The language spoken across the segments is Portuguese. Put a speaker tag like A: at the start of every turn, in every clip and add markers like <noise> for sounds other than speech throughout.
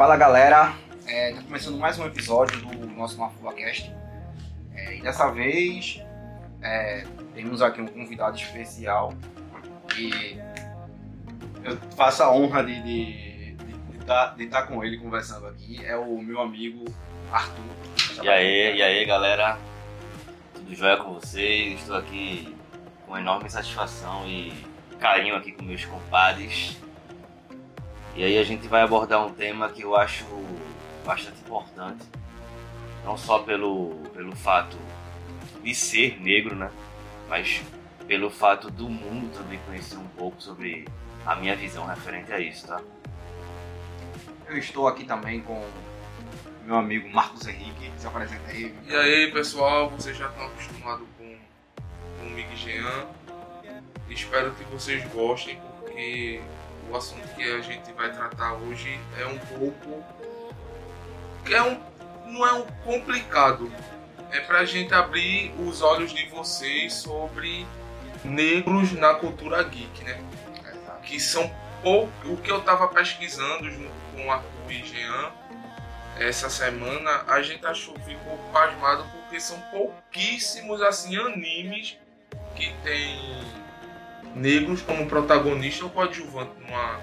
A: Fala galera, é, tá começando mais um episódio do nosso MafuaCast. É, e dessa vez é, temos aqui um convidado especial e eu faço a honra de estar de, de tá, de tá com ele conversando aqui. É o meu amigo Arthur.
B: E aí, e aí galera, tudo jóia com vocês? Estou aqui com enorme satisfação e carinho aqui com meus compadres. E aí a gente vai abordar um tema que eu acho bastante importante, não só pelo, pelo fato de ser negro, né? Mas pelo fato do mundo também conhecer um pouco sobre a minha visão referente a isso, tá?
A: Eu estou aqui também com meu amigo Marcos Henrique, se apresenta aí.
C: E aí pessoal, vocês já estão acostumados com, com o Mig Jean. Espero que vocês gostem, porque o assunto que a gente vai tratar hoje é um pouco. É um, não é um complicado. É pra gente abrir os olhos de vocês sobre negros na cultura geek, né? Que são pouco. O que eu tava pesquisando junto com a e Jean essa semana, a gente achou, ficou pasmado porque são pouquíssimos assim animes que tem negros como protagonista ou coadjuvante numa,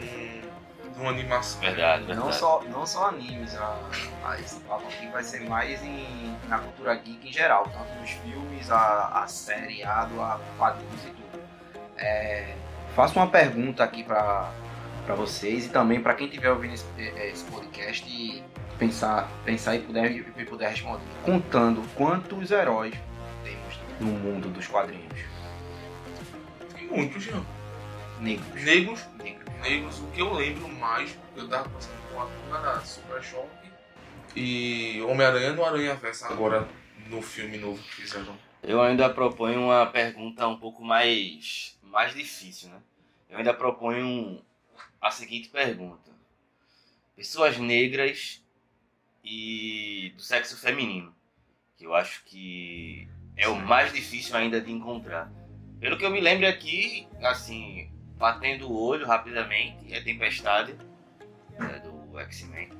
C: num, numa animação.
B: Verdade, verdade.
A: Não só, não só animes, a, a, esse papo aqui vai ser mais em, na cultura geek em geral, tanto nos filmes, a, a seriado, a quadrinhos e tudo. É, faço uma pergunta aqui para para vocês e também para quem estiver ouvindo esse, esse, podcast e pensar, pensar e puder, e puder responder. Contando quantos heróis temos no mundo dos quadrinhos
C: muitos, Jean.
A: Negros.
C: Negros, negros. Negros, o que eu lembro mais, eu tava passando com a turma da Super Choque e Homem-Aranha no Aranha Versa agora no filme novo que fizeram.
B: Eu ainda proponho uma pergunta um pouco mais, mais difícil, né? Eu ainda proponho a seguinte pergunta. Pessoas negras e do sexo feminino, que eu acho que é o mais difícil ainda de encontrar. Pelo que eu me lembro aqui, assim, batendo o olho rapidamente, é Tempestade, é, do X-Men.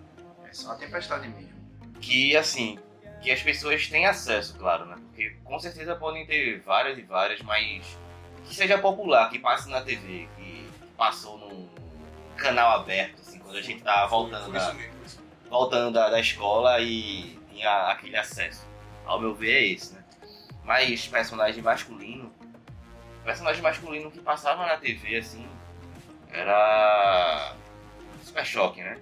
A: É só a Tempestade mesmo.
B: Que, assim, que as pessoas têm acesso, claro, né? Porque com certeza podem ter várias e várias, mas que seja popular, que passe na TV, que passou num canal aberto, assim, quando a gente tava voltando, da, voltando da, da escola e tinha aquele acesso. Ao meu ver é esse, né? Mas personagem masculino, personagem masculino que passava na TV, assim, era Super Choque, né?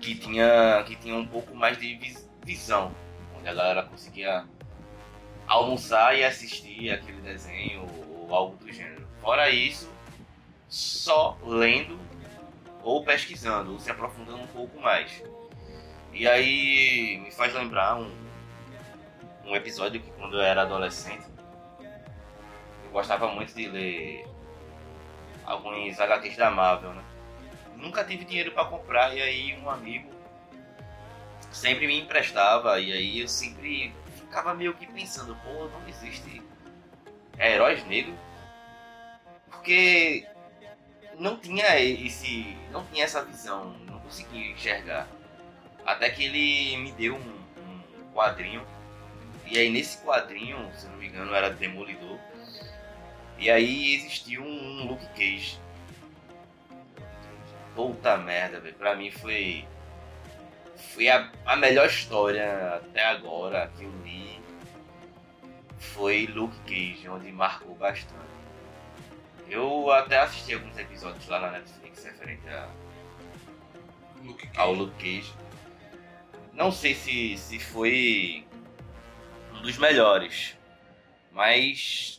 B: Que tinha, que tinha um pouco mais de visão, onde a galera conseguia almoçar e assistir aquele desenho ou algo do gênero. Fora isso, só lendo ou pesquisando, ou se aprofundando um pouco mais. E aí me faz lembrar um, um episódio que quando eu era adolescente, gostava muito de ler alguns HQs da Marvel, né? Nunca tive dinheiro para comprar e aí um amigo sempre me emprestava e aí eu sempre ficava meio que pensando, pô, não existe heróis negros porque não tinha esse, não tinha essa visão, não conseguia enxergar. Até que ele me deu um, um quadrinho e aí nesse quadrinho, se não me engano, era Demolidor e aí existiu um, um Luke Cage. Puta merda, velho. Pra mim foi. Foi a, a melhor história até agora que eu li. Foi Luke Cage, onde marcou bastante. Eu até assisti alguns episódios lá na Netflix referente a,
C: Luke
B: ao Luke Cage. Não sei se, se foi um dos melhores, mas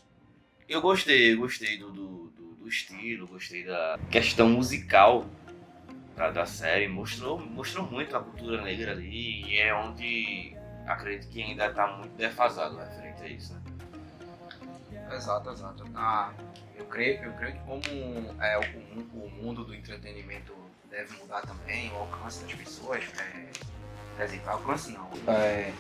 B: eu gostei, gostei do, do, do, do estilo, gostei da questão musical da, da, série. Mostrou, mostrou muito a cultura negra ali e é onde acredito que ainda está muito defasado referente a isso. Né?
A: Exato, exato. Ah, eu, creio, eu creio que como é, o, o mundo do entretenimento deve mudar também, o alcance das pessoas, é, quer dizer, alcance não. É,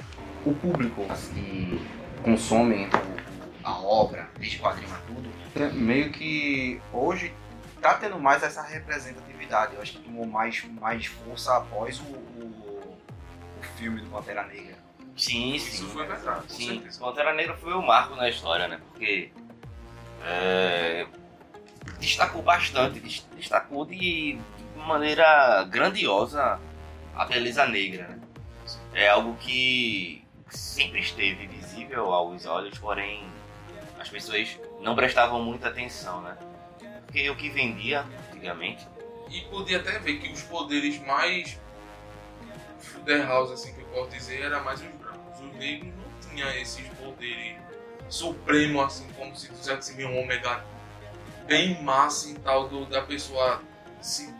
A: o público que consomem o a obra, desde quadrinho a tudo, é meio que hoje tá tendo mais essa representatividade. Eu acho que tomou mais, mais força após o, o, o filme do Pantera Negra.
B: Sim,
C: Isso
B: sim.
C: foi verdade, com
B: Sim,
C: certeza.
B: Pantera Negra foi o marco na história, né? Porque é, destacou bastante, des- destacou de, de maneira grandiosa a beleza negra, né? É algo que sempre esteve visível aos olhos, porém as pessoas não prestavam muita atenção, né? Porque o que vendia antigamente
C: E podia até ver que os poderes mais Fuder House, assim que eu posso dizer, era mais os brancos. Os negros não tinham esses poderes supremos, assim, como se assim, um ômega bem massa e tal, do, da pessoa se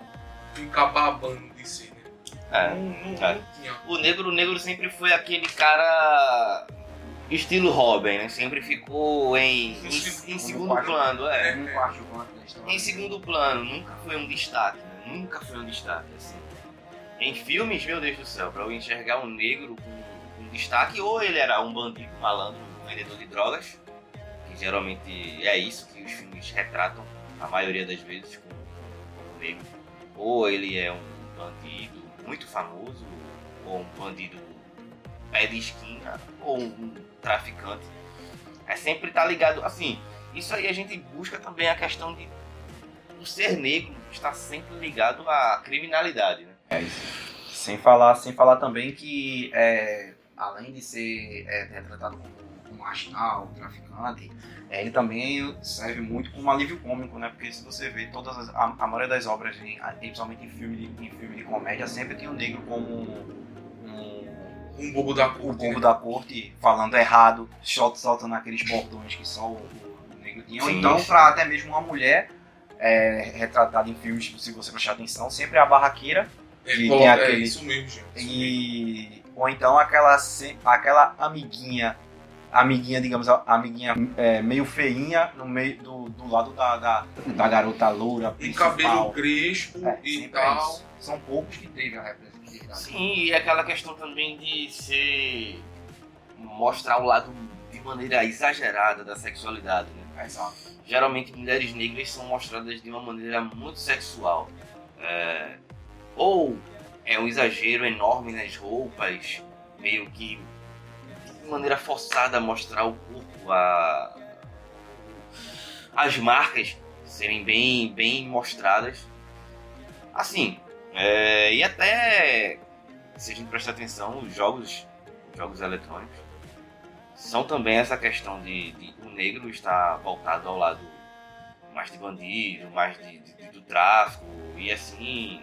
C: ficar babando de si, né?
B: é,
C: não, não,
B: é.
C: não tinha.
B: O negro, o negro sempre foi aquele cara estilo Robin, né? Sempre ficou em, em, em segundo
A: quarto.
B: plano, é.
A: Um quarto.
B: Em segundo plano, nunca foi um destaque, né? Nunca foi um destaque, assim. Em filmes, meu Deus do céu, pra eu enxergar um negro com, com destaque, ou ele era um bandido, malandro, um vendedor de drogas, que geralmente é isso que os filmes retratam, a maioria das vezes, com, com o negro. Ou ele é um bandido muito famoso, ou um bandido pé de esquina, ou um traficante. É sempre tá ligado, assim, isso aí a gente busca também a questão de o ser negro está sempre ligado à criminalidade, né?
A: É isso. Sem falar, sem falar também que, é, além de ser é, retratado como marginal, traficante, é, ele também serve muito como alívio cômico, né? Porque se você vê todas as, a, a maioria das obras, principalmente em filme, de, em filme de comédia, sempre tem o negro como um,
C: Um bobo da
A: um, um
C: corte,
A: bobo
C: né?
A: da corte falando errado, shot soltando aqueles bordões que só o, o negro tinha. Ou então, para até mesmo uma mulher é, retratada em filmes, se você prestar atenção, sempre é a barraqueira
C: É,
A: que
C: coloca-
A: tem
C: é
A: aquele-
C: isso mesmo, gente.
A: e ou então aquela aquela amiguinha amiguinha digamos a amiguinha é, meio feinha no meio do, do lado da, da, da garota loura
C: Um
A: principal.
C: cabelo crespo
A: É,
C: e
A: é
C: tal.
A: isso. são poucos que teve a
B: Sim, e aquela questão também de ser. mostrar o lado de maneira exagerada da sexualidade, né?
A: Exato.
B: Geralmente mulheres negras são mostradas de uma maneira muito sexual. É, ou é um exagero enorme nas roupas, meio que de maneira forçada mostrar o corpo, a, as marcas serem bem, bem mostradas. Assim, é, e até se a gente prestar atenção, os jogos, os jogos eletrônicos são também essa questão de, de o negro estar voltado ao lado mais de bandido, mais de, de- do tráfico e assim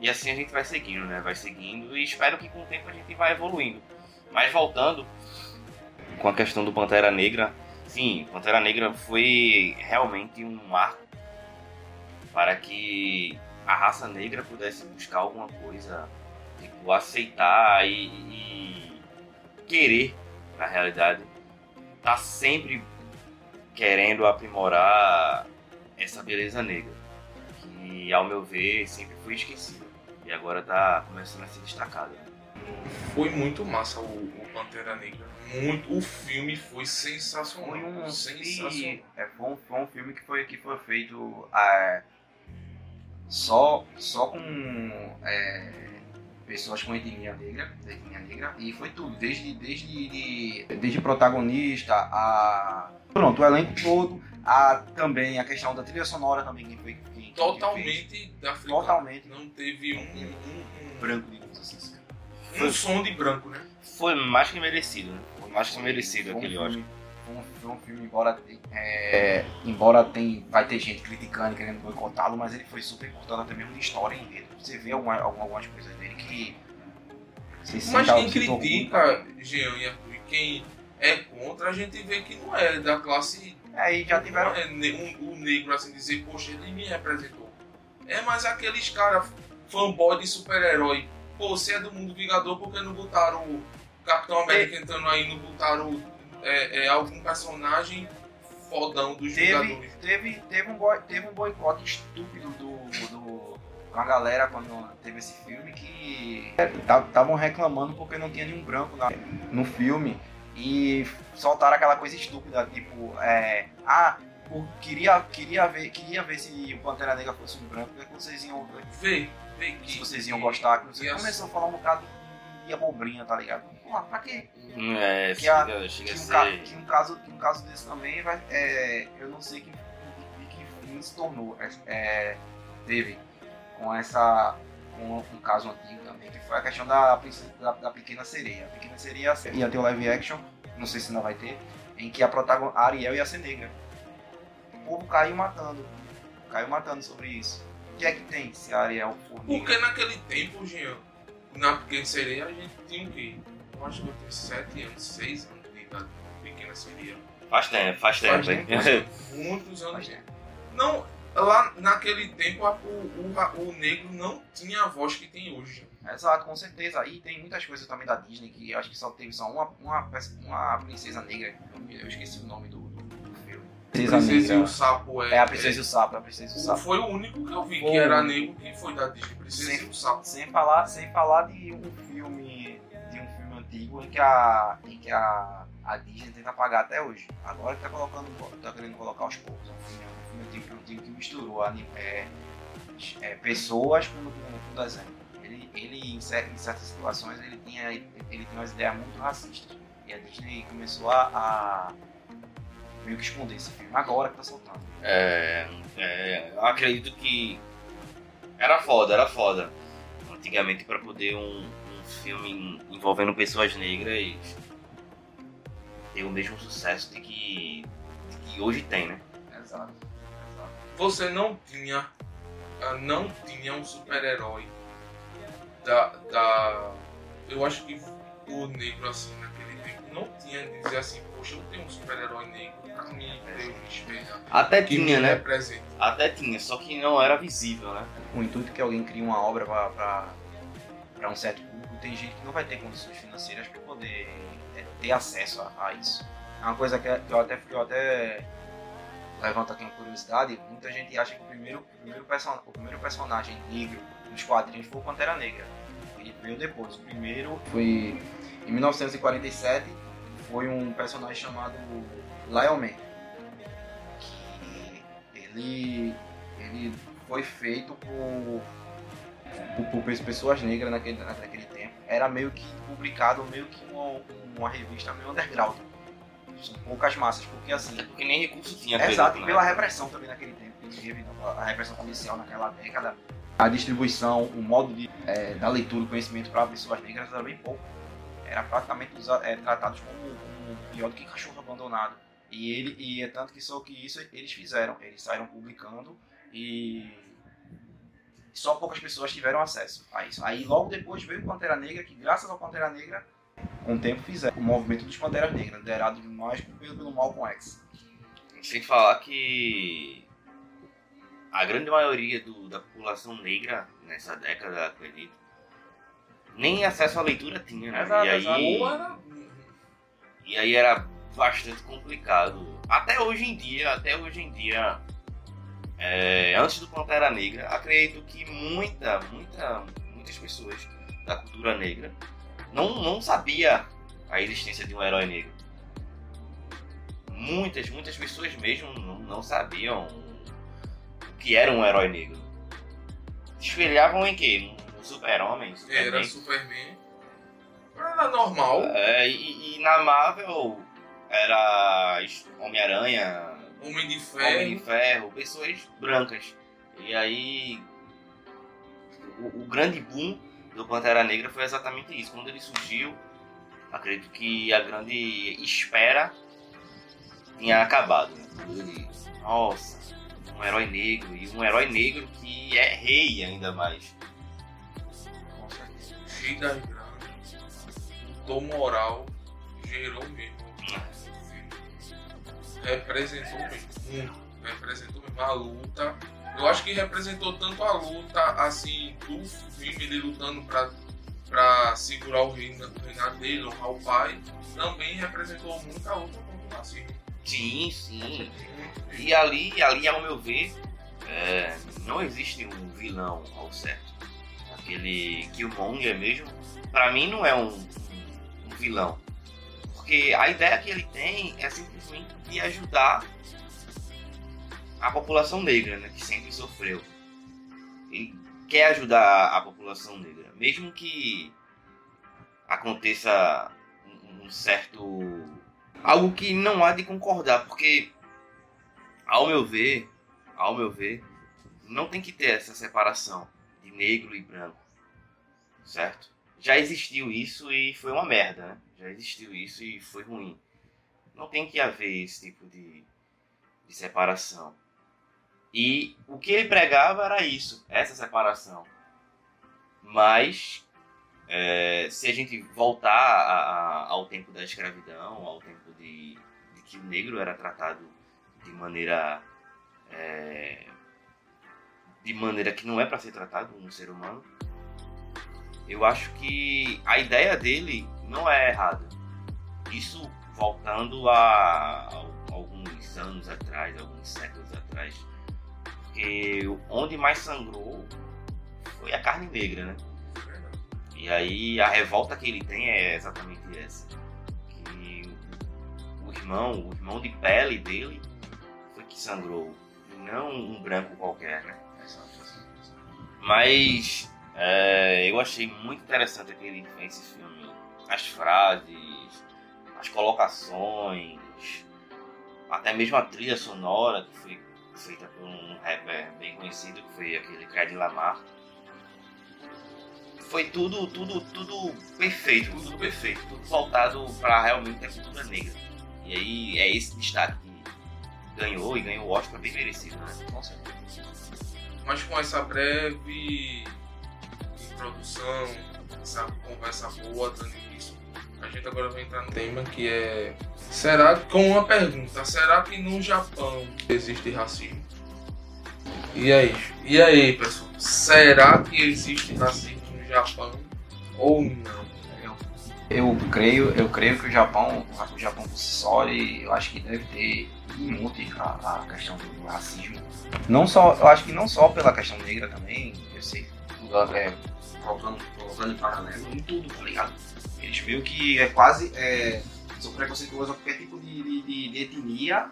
B: e assim a gente vai seguindo, né? Vai seguindo e espero que com o tempo a gente vai evoluindo. Mas voltando com a questão do Pantera Negra, sim, Pantera Negra foi realmente um marco para que a raça negra pudesse buscar alguma coisa, tipo, aceitar e, e querer, na realidade, tá sempre querendo aprimorar essa beleza negra, que ao meu ver sempre foi esquecida e agora tá começando a ser destacada.
C: Foi muito massa o, o Pantera Negra. Muito. O filme foi sensacional.
A: Foi um,
C: sensacional.
A: é, foi um, foi um filme que foi, que foi feito é, só, só com é, pessoas com etnia negra, etnia negra, e foi tudo, desde, desde, de- desde protagonista a. Pronto, o elenco todo, a, também a questão da trilha sonora também que foi. que- que fez.
C: Totalmente da africana.
A: Totalmente.
C: Não teve um, um,
A: branco, digamos assim.
C: um, um som de branco, né?
B: Foi mais que merecido, né? Foi mais que merecido
A: Foi um
B: aquele Oscar.
A: Foi um, um filme, embora, é, embora tem, vai ter gente criticando e querendo boicotá-lo, mas ele foi super importante até mesmo de história e enredo. Você vê alguma, alguma- algumas coisas dele que. Você
C: Mas quem
A: se
C: critica. Jean e e quem é contra, a gente vê que não é da classe.
A: É, e já tiveram.
C: é um, o negro assim dizer, poxa, ele me representou. É mais aqueles caras fanboy de super-herói. Pô, você é do mundo Vingador, porque não botaram o Capitão América entrando aí, não botaram é, é, algum personagem fodão dos
A: Teve, teve, teve, um teve um boicote estúpido do, do, com a galera quando teve esse filme que estavam reclamando porque não tinha nenhum branco na- no filme e soltaram aquela coisa estúpida, tipo, é, ah, por- queria, queria, ver, queria ver se o Pantera Negra fosse um branco, que vocês iam
C: vê que.
A: se vocês iam gostar. Que começou a falar um bocado de abobrinha, tá ligado? Porra, pra quê?
B: É,
A: Que a-
B: chega, chega
A: Que
B: a
A: um, ca-
B: ser.
A: que um caso, que um caso desse também vai. É, eu não sei que, que, que fim se tornou. É, é, teve com essa. Com um caso antigo também, que foi a questão da, da, da pequena sereia. A pequena sereia ia ter o live action, não sei se ainda vai ter, em que a protagonista Ariel ia ser negra. O povo caiu matando. Caiu matando sobre isso. O que é que tem se a Ariel for negra?
C: Porque naquele tempo, Jean, na Pequena Sereia, a gente tinha o quê? Eu acho que eu tenho 7 anos, 6 anos de idade. Pequena Sereia.
B: Faz tempo, faz tempo,
A: Faz
B: hein?
A: tempo. <laughs>
C: Muitos anos.
A: Né,
C: Não, lá naquele tempo a- o, o, o negro não tinha a voz que tem hoje.
A: Exato, com certeza. E tem muitas coisas também da Disney que eu acho que só teve só uma, uma, uma princesa negra. Eu, esqueci o nome do, filme.
C: Princesa e o Sapo é.
A: É a Princesa e o Sapo, a Princesa e o Sapo.
C: Foi o único que eu vi
A: Foi
C: que era
A: único.
C: negro que foi da Disney. Princesa
A: Sem-
C: e o Sapo.
A: Sem falar, sem falar de um filme antigo em que a, em que a, a Disney tenta apagar até hoje. Agora que tá colocando, tá querendo colocar aos poucos. É um filme, é um filme antigo, que misturou anim- é, é, pessoas com, com, desenho. Ele, ele em, cer- em certas situações ele tinha, ele tinha umas ideias muito racistas. E a Disney começou a, a meio que esconder esse filme. Agora que tá soltando.
B: É, é, eu acredito que era foda, era foda. Antigamente para poder um filme envolvendo pessoas negras ter o mesmo sucesso de que, de que hoje tem, né?
A: Exato. Exato.
C: Você não tinha. ah, Não tinha um super-herói da, da. Eu acho que o negro assim naquele tempo não tinha de dizer assim, poxa, eu tenho um super-herói negro pra mim, pra eu me espelhar.
B: Até
C: Que
B: tinha, né?
C: representa.
B: Até tinha, só que não era visível, né?
A: o intuito que alguém crie uma obra para um certo público, tem gente que não vai ter condições financeiras para poder é, ter acesso a, a isso. É uma coisa que, eu até, eu até levanto aqui uma curiosidade, muita gente acha que o primeiro, o primeiro, person, o primeiro personagem negro dos quadrinhos foi o Pantera Negra. Ele veio depois. O primeiro foi em 1947, foi um personagem chamado Lion Man. Que ele, ele foi feito por, por, por pessoas negras naquele, naquele. Era meio que publicado meio que uma, uma revista meio underground. São poucas massas, porque assim.
B: Porque nem recurso tinha.
A: Exato, e pela repressão também naquele tempo, que teve a repressão policial naquela década. A distribuição, o modo de, é, da leitura, o conhecimento para pessoas negras era bem pouco. Era praticamente é, tratados como, como pior do que cachorro abandonado. E ele e é tanto que só que isso eles fizeram. Eles saíram publicando e só poucas pessoas tiveram acesso a isso. Aí logo depois veio o Pantera Negra, que graças ao Pantera Negra, com o tempo fizeram o movimento dos Panteras Negras, liderado mais pelo, pelo Malcolm X.
B: Sem falar que a grande maioria do- da população negra nessa década, acredito, nem acesso à leitura tinha, né?
A: Exato,
B: e, aí,
A: exato.
B: E aí era bastante complicado. Até hoje em dia, até hoje em dia, é, antes do Pantera Negra, acredito que muita, muita, muitas pessoas da cultura negra não, não sabia a existência de um herói negro. Muitas, muitas pessoas mesmo não, não sabiam o que era um herói negro. Espelhavam em quê? No super-homem?
C: Era
B: Superman?
C: Superman. Era normal.
B: É, e, e na Marvel era Homem-Aranha,
C: Homem de
B: Homem de
C: Ferro.
B: Ferro, pessoas brancas. E aí o, o grande boom do Pantera Negra foi exatamente isso. Quando ele surgiu, acredito que a grande espera tinha acabado. né? Nossa, um herói negro, e um herói negro que é rei ainda mais.
A: Certeza.
C: Rei das Grandes. O moral gerou mesmo. Representou. Muito. Representou mesmo a luta. Eu acho que representou tanto a luta, assim, do filme, ele lutando pra, pra segurar o reina- o reinado dele, honrar o pai. Também representou muito a luta contra o racismo.
B: Sim, sim. E ali, ali ao meu ver, é, não existe um vilão ao certo. Aquele Killmonger mesmo, pra mim não é um- um vilão. Porque a ideia que ele tem é simplesmente de ajudar a população negra, né, que sempre sofreu. Ele quer ajudar a população negra, mesmo que aconteça um certo algo que não há de concordar, porque ao meu ver, ao meu ver, não tem que ter essa separação de negro e branco, certo? Já existiu isso e foi uma merda, né? Já existiu isso e foi ruim. Não tem que haver esse tipo de, de separação. E o que ele pregava era isso, essa separação. Mas é, se a gente voltar a, a, ao tempo da escravidão, ao tempo de, de, que o negro era tratado de maneira é, de maneira que não é para ser tratado um ser humano, eu acho que a ideia dele não é errada. Isso voltando a, a alguns anos atrás, alguns séculos atrás, porque onde mais sangrou foi a carne negra, né? E aí a revolta que ele tem é exatamente essa. Que o irmão, o irmão de pele dele foi que sangrou. Não um branco qualquer, né? Mas é, eu achei muito interessante aquele esse filme. As frases, as colocações, até mesmo a trilha sonora que foi feita por um rapper bem conhecido, que foi aquele Cred Lamar foi tudo, tudo, tudo perfeito, tudo perfeito, tudo voltado para realmente a cultura negra. E aí é esse destaque que ganhou e ganhou o Oscar bem merecido, né? Com certeza.
C: Mas com essa breve introdução, essa conversa boa dando isso, a gente agora vai entrar no tema que é será com uma pergunta, será que no Japão existe racismo? E aí, e aí, pessoal? Será que existe racismo? Japão ou não?
A: Eu, creio, eu creio que o Japão, o Japão por eu acho que deve ter muito a, a questão do racismo. Não só, eu acho que não só pela questão negra também, eu sei, é, colocando, colocando em paralelo em tudo, tá ligado? Eles viram que é quase, é, são preconceituosos a qualquer tipo de, de, de etnia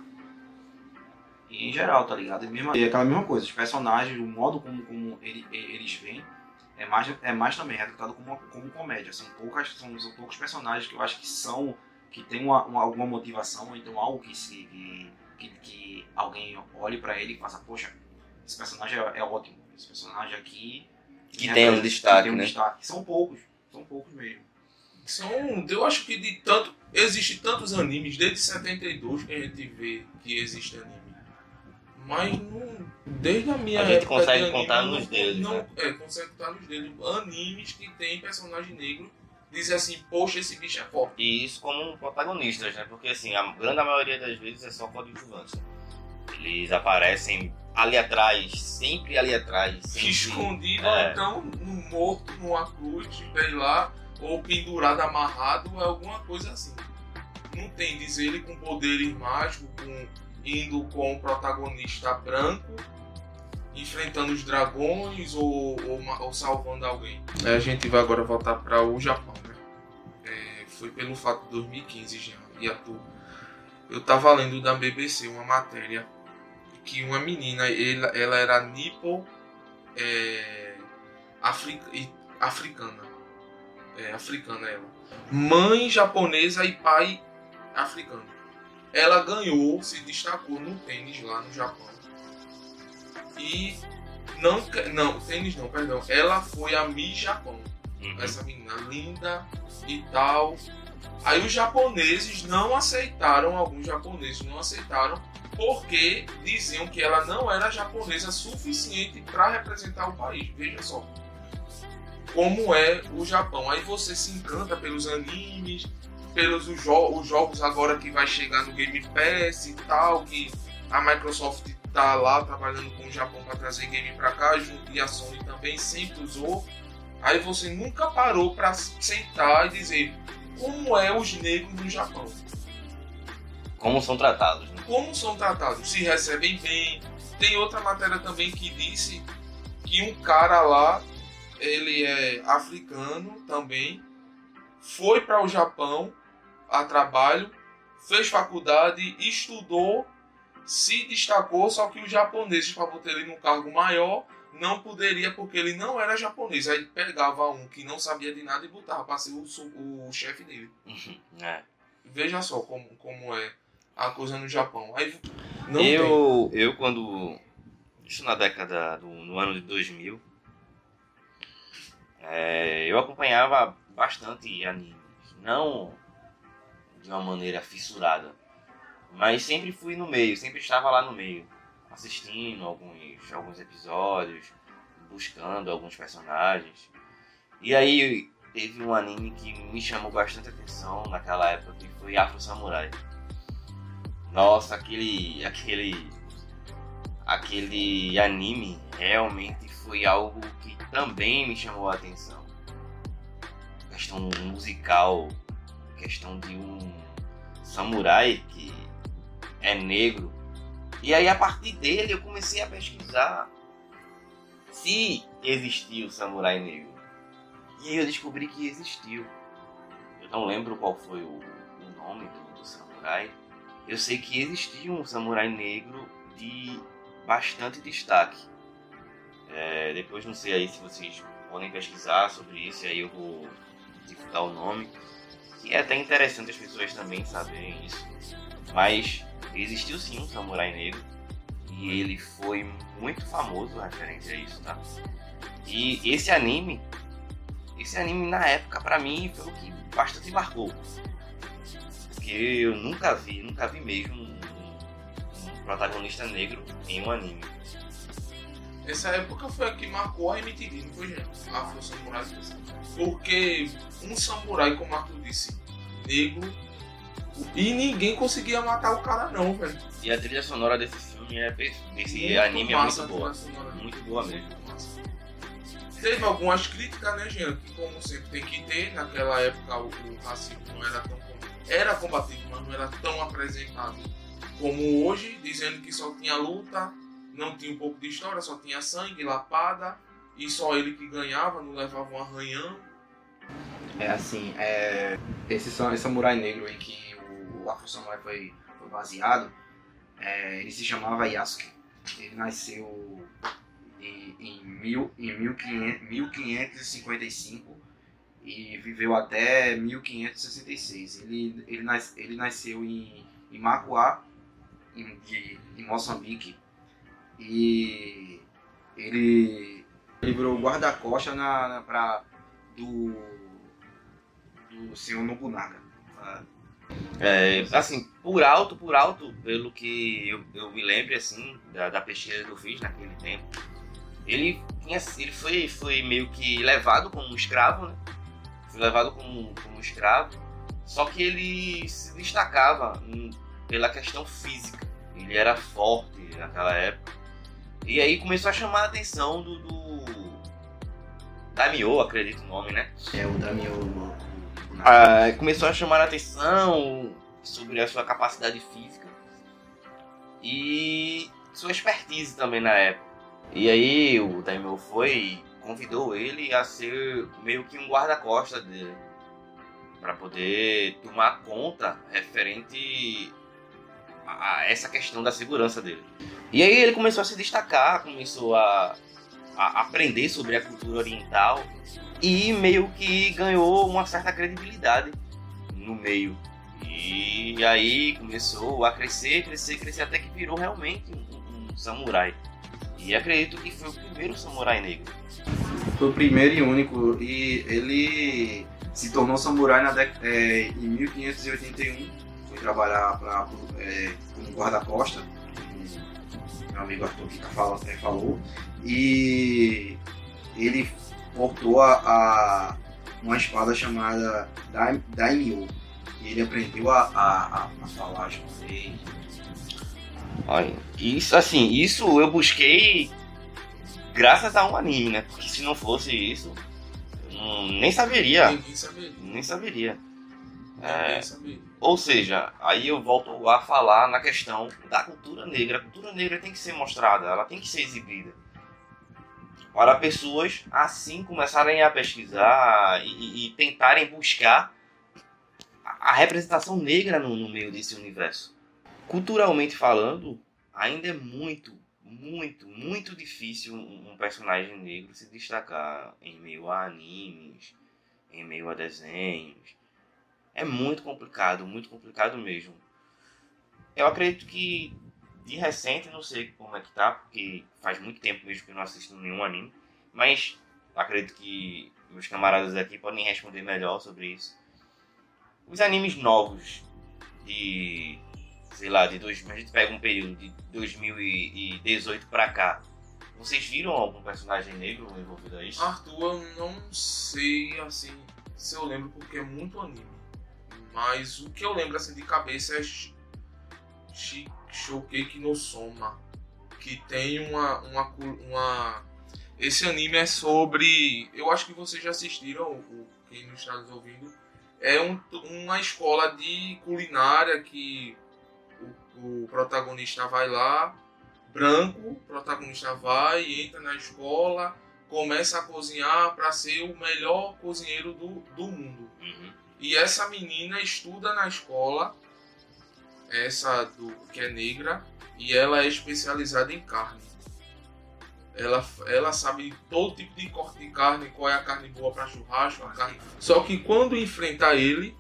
A: em geral, tá ligado? É, é aquela mesma coisa, os personagens, o modo como, como ele, eles vêm é mais, é mais também retratado como, uma, como comédia. São, poucas, são, são poucos personagens que eu acho que são, que tem uma, uma alguma motivação, então algo que, se, que, que, que alguém olhe para ele e faça, poxa, esse personagem é, é, ótimo, esse personagem aqui...
B: Que tem um destaque, tem um né?
A: Destaque. São poucos, são poucos mesmo.
C: São, eu acho que de tanto, existe tantos animes, desde 72 que a gente vê que existe anime mas não, desde a minha
B: A gente consegue contar nos dedos.
C: Não,
B: né?
C: É, consegue contar nos dedos. Animes que tem personagem negro dizem assim, poxa, esse bicho é forte.
B: E isso como protagonistas, né? Porque assim, a grande maioria das vezes é só coadjuvância. Eles aparecem ali atrás, sempre ali atrás. Sempre...
C: Escondido, é. então, no morto, numa cruz, sei lá, ou pendurado, amarrado, é alguma coisa assim. Não tem, diz ele, com poderes mágicos, com indo com o protagonista branco, enfrentando os dragões ou, ou, ou salvando alguém. É, a gente vai agora voltar para o Japão, né? É, foi pelo fato de 2015 já, e atu. Eu tava lendo da BBC uma matéria que uma menina, ela, ela era nipo é, africa, africana. É, africana ela. Mãe japonesa e pai africano ela ganhou, se destacou no tênis lá no Japão. E não, não, tênis não, perdão. Ela foi a Miss Japão. Uhum. Essa menina linda e tal. Aí os japoneses não aceitaram, alguns japoneses não aceitaram, porque diziam que ela não era japonesa suficiente para representar o país. Veja só como é o Japão. Aí você se encanta pelos animes, pelos os, jo os jogos agora que vai chegar no Game Pass e tal, que a Microsoft tá lá trabalhando com o Japão para trazer game para cá, junto e a Sony também sempre usou. Aí você nunca parou para sentar e dizer como é os negros no Japão.
B: Como são tratados. Né?
C: Como são tratados, se recebem bem. Tem outra matéria também que disse que um cara lá, ele é africano também, foi para o Japão a trabalho, fez faculdade, estudou se destacou, só que os japoneses, para botar ele num cargo maior, não poderia porque ele não era japonês. Aí pegava um que não sabia de nada e botava para ser o, o chefe dele.
B: É.
C: Veja só como, como é a coisa no Japão. Aí, não
B: eu, tem. eu quando. Isso na década do no ano de 2000. É, eu acompanhava bastante animes. Não de uma maneira fissurada. Mas sempre fui no meio, sempre estava lá no meio. Assistindo alguns, alguns episódios, buscando alguns personagens. E aí teve um anime que me chamou bastante atenção naquela época que foi Afro Samurai. Nossa, aquele. aquele. aquele anime realmente foi algo que também me chamou a atenção. Questão musical, questão de um samurai que é negro. E aí a partir dele eu comecei a pesquisar se existiu o samurai negro. E aí eu descobri que existiu. Eu não lembro qual foi o, o nome do, do samurai. Eu sei que existia um samurai negro de bastante destaque. É, depois não sei aí se vocês podem pesquisar sobre isso, e aí eu vou divulgar o nome. Que é até interessante as pessoas também saberem isso. Mas existiu sim um samurai negro. E ele foi muito famoso referente a isso, tá? E esse anime esse anime na época para mim foi o que bastante marcou. Porque eu nunca vi, nunca vi mesmo um, um protagonista negro em um anime.
C: Essa época foi a que marcou a MTV, não foi, gente? Afro Samurai. Porque um samurai, como Arthur disse, negro, e ninguém conseguia matar o cara, não, velho.
B: E a trilha sonora desse filme é desse muito anime é muito boa. Muito boa mesmo.
C: Teve algumas críticas, né, Jean? Que como sempre tem que ter, naquela época o, o racismo não era tão era combatido, mas não era tão apresentado como hoje, dizendo que só tinha luta, não tinha um pouco de história, só tinha sangue, lapada, e só ele que ganhava, não levava um arranhão.
A: É assim, é, esse, esse samurai negro em que o, Afro Samurai foi, foi baseado, é, ele se chamava Yasuke. Ele nasceu em, mil, em 1555 e viveu até 1566. Ele, ele, nas, ele nasceu em, em Macuá, em, em Moçambique, e ele, ele virou guarda-costa na, na, pra, do, do senhor Nobunaga.
B: É, assim, por alto, por alto, pelo que eu, eu me lembro, assim, da, da pesquisa que eu fiz naquele tempo, ele, tinha, ele foi, foi meio que levado como um escravo, né? Foi levado como, como um escravo, só que ele se destacava pela questão física. Ele era forte naquela época. E aí começou a chamar a atenção do, do Daimyo, acredito o nome, né?
A: É, o Daimyo.
B: Começou a chamar a atenção sobre a sua capacidade física e sua expertise também na época. E aí o Daimyo foi convidou ele a ser meio que um guarda-costa dele para poder tomar conta referente a essa questão da segurança dele. E aí ele começou a se destacar, começou a, a aprender sobre a cultura oriental e meio que ganhou uma certa credibilidade no meio. E aí começou a crescer, crescer, crescer até que virou realmente um, um samurai. E acredito que foi o primeiro samurai negro.
A: Foi o primeiro e único. E ele se tornou samurai na é, em 1581. Foi trabalhar pra, é, como guarda-costa. Meu amigo Arthur que fala, é, falou. E ele portou a, a uma espada chamada Daimyo. E ele aprendeu a, a, a falar japonês,
B: isso assim, isso eu busquei graças a um anime, né? Porque se não fosse isso, nem saberia.
C: Ninguém saberia.
B: Nem saberia.
C: É, saberia.
B: Ou seja, aí eu volto a falar na questão da cultura negra. A cultura negra tem que ser mostrada, ela tem que ser exibida. Para pessoas assim começarem a pesquisar e, e tentarem buscar a representação negra no, no meio desse universo culturalmente falando, ainda é muito, muito, muito difícil um um personagem negro se destacar em meio a animes, em meio a desenhos. É muito complicado, muito complicado mesmo. Eu acredito que de recente, não sei como é que tá, porque faz muito tempo mesmo que eu não assisto nenhum anime, mas acredito que meus camaradas aqui podem responder melhor sobre isso. Os animes novos de, sei lá, de dois, a gente pega um período de 2018 pra cá. Vocês viram algum personagem negro envolvido a isso?
C: Arthur, eu não sei assim se eu lembro porque é muito anime. Mas o que eu lembro assim de cabeça é Sh- Shokeki no Soma. Que tem uma, uma, uma. Esse anime é sobre. Eu acho que vocês já assistiram, o- quem não está nos ouvindo. É um, uma escola de culinária que o, o protagonista vai lá, branco, o protagonista vai, entra na escola, começa a cozinhar para ser o melhor cozinheiro do, do mundo.
B: Uhum.
C: E essa menina estuda na escola, essa do que é negra, e ela é especializada em carne. Ela, ela sabe todo tipo de corte de carne, qual é a carne boa para churrasco, a carne. Só que quando enfrenta ele,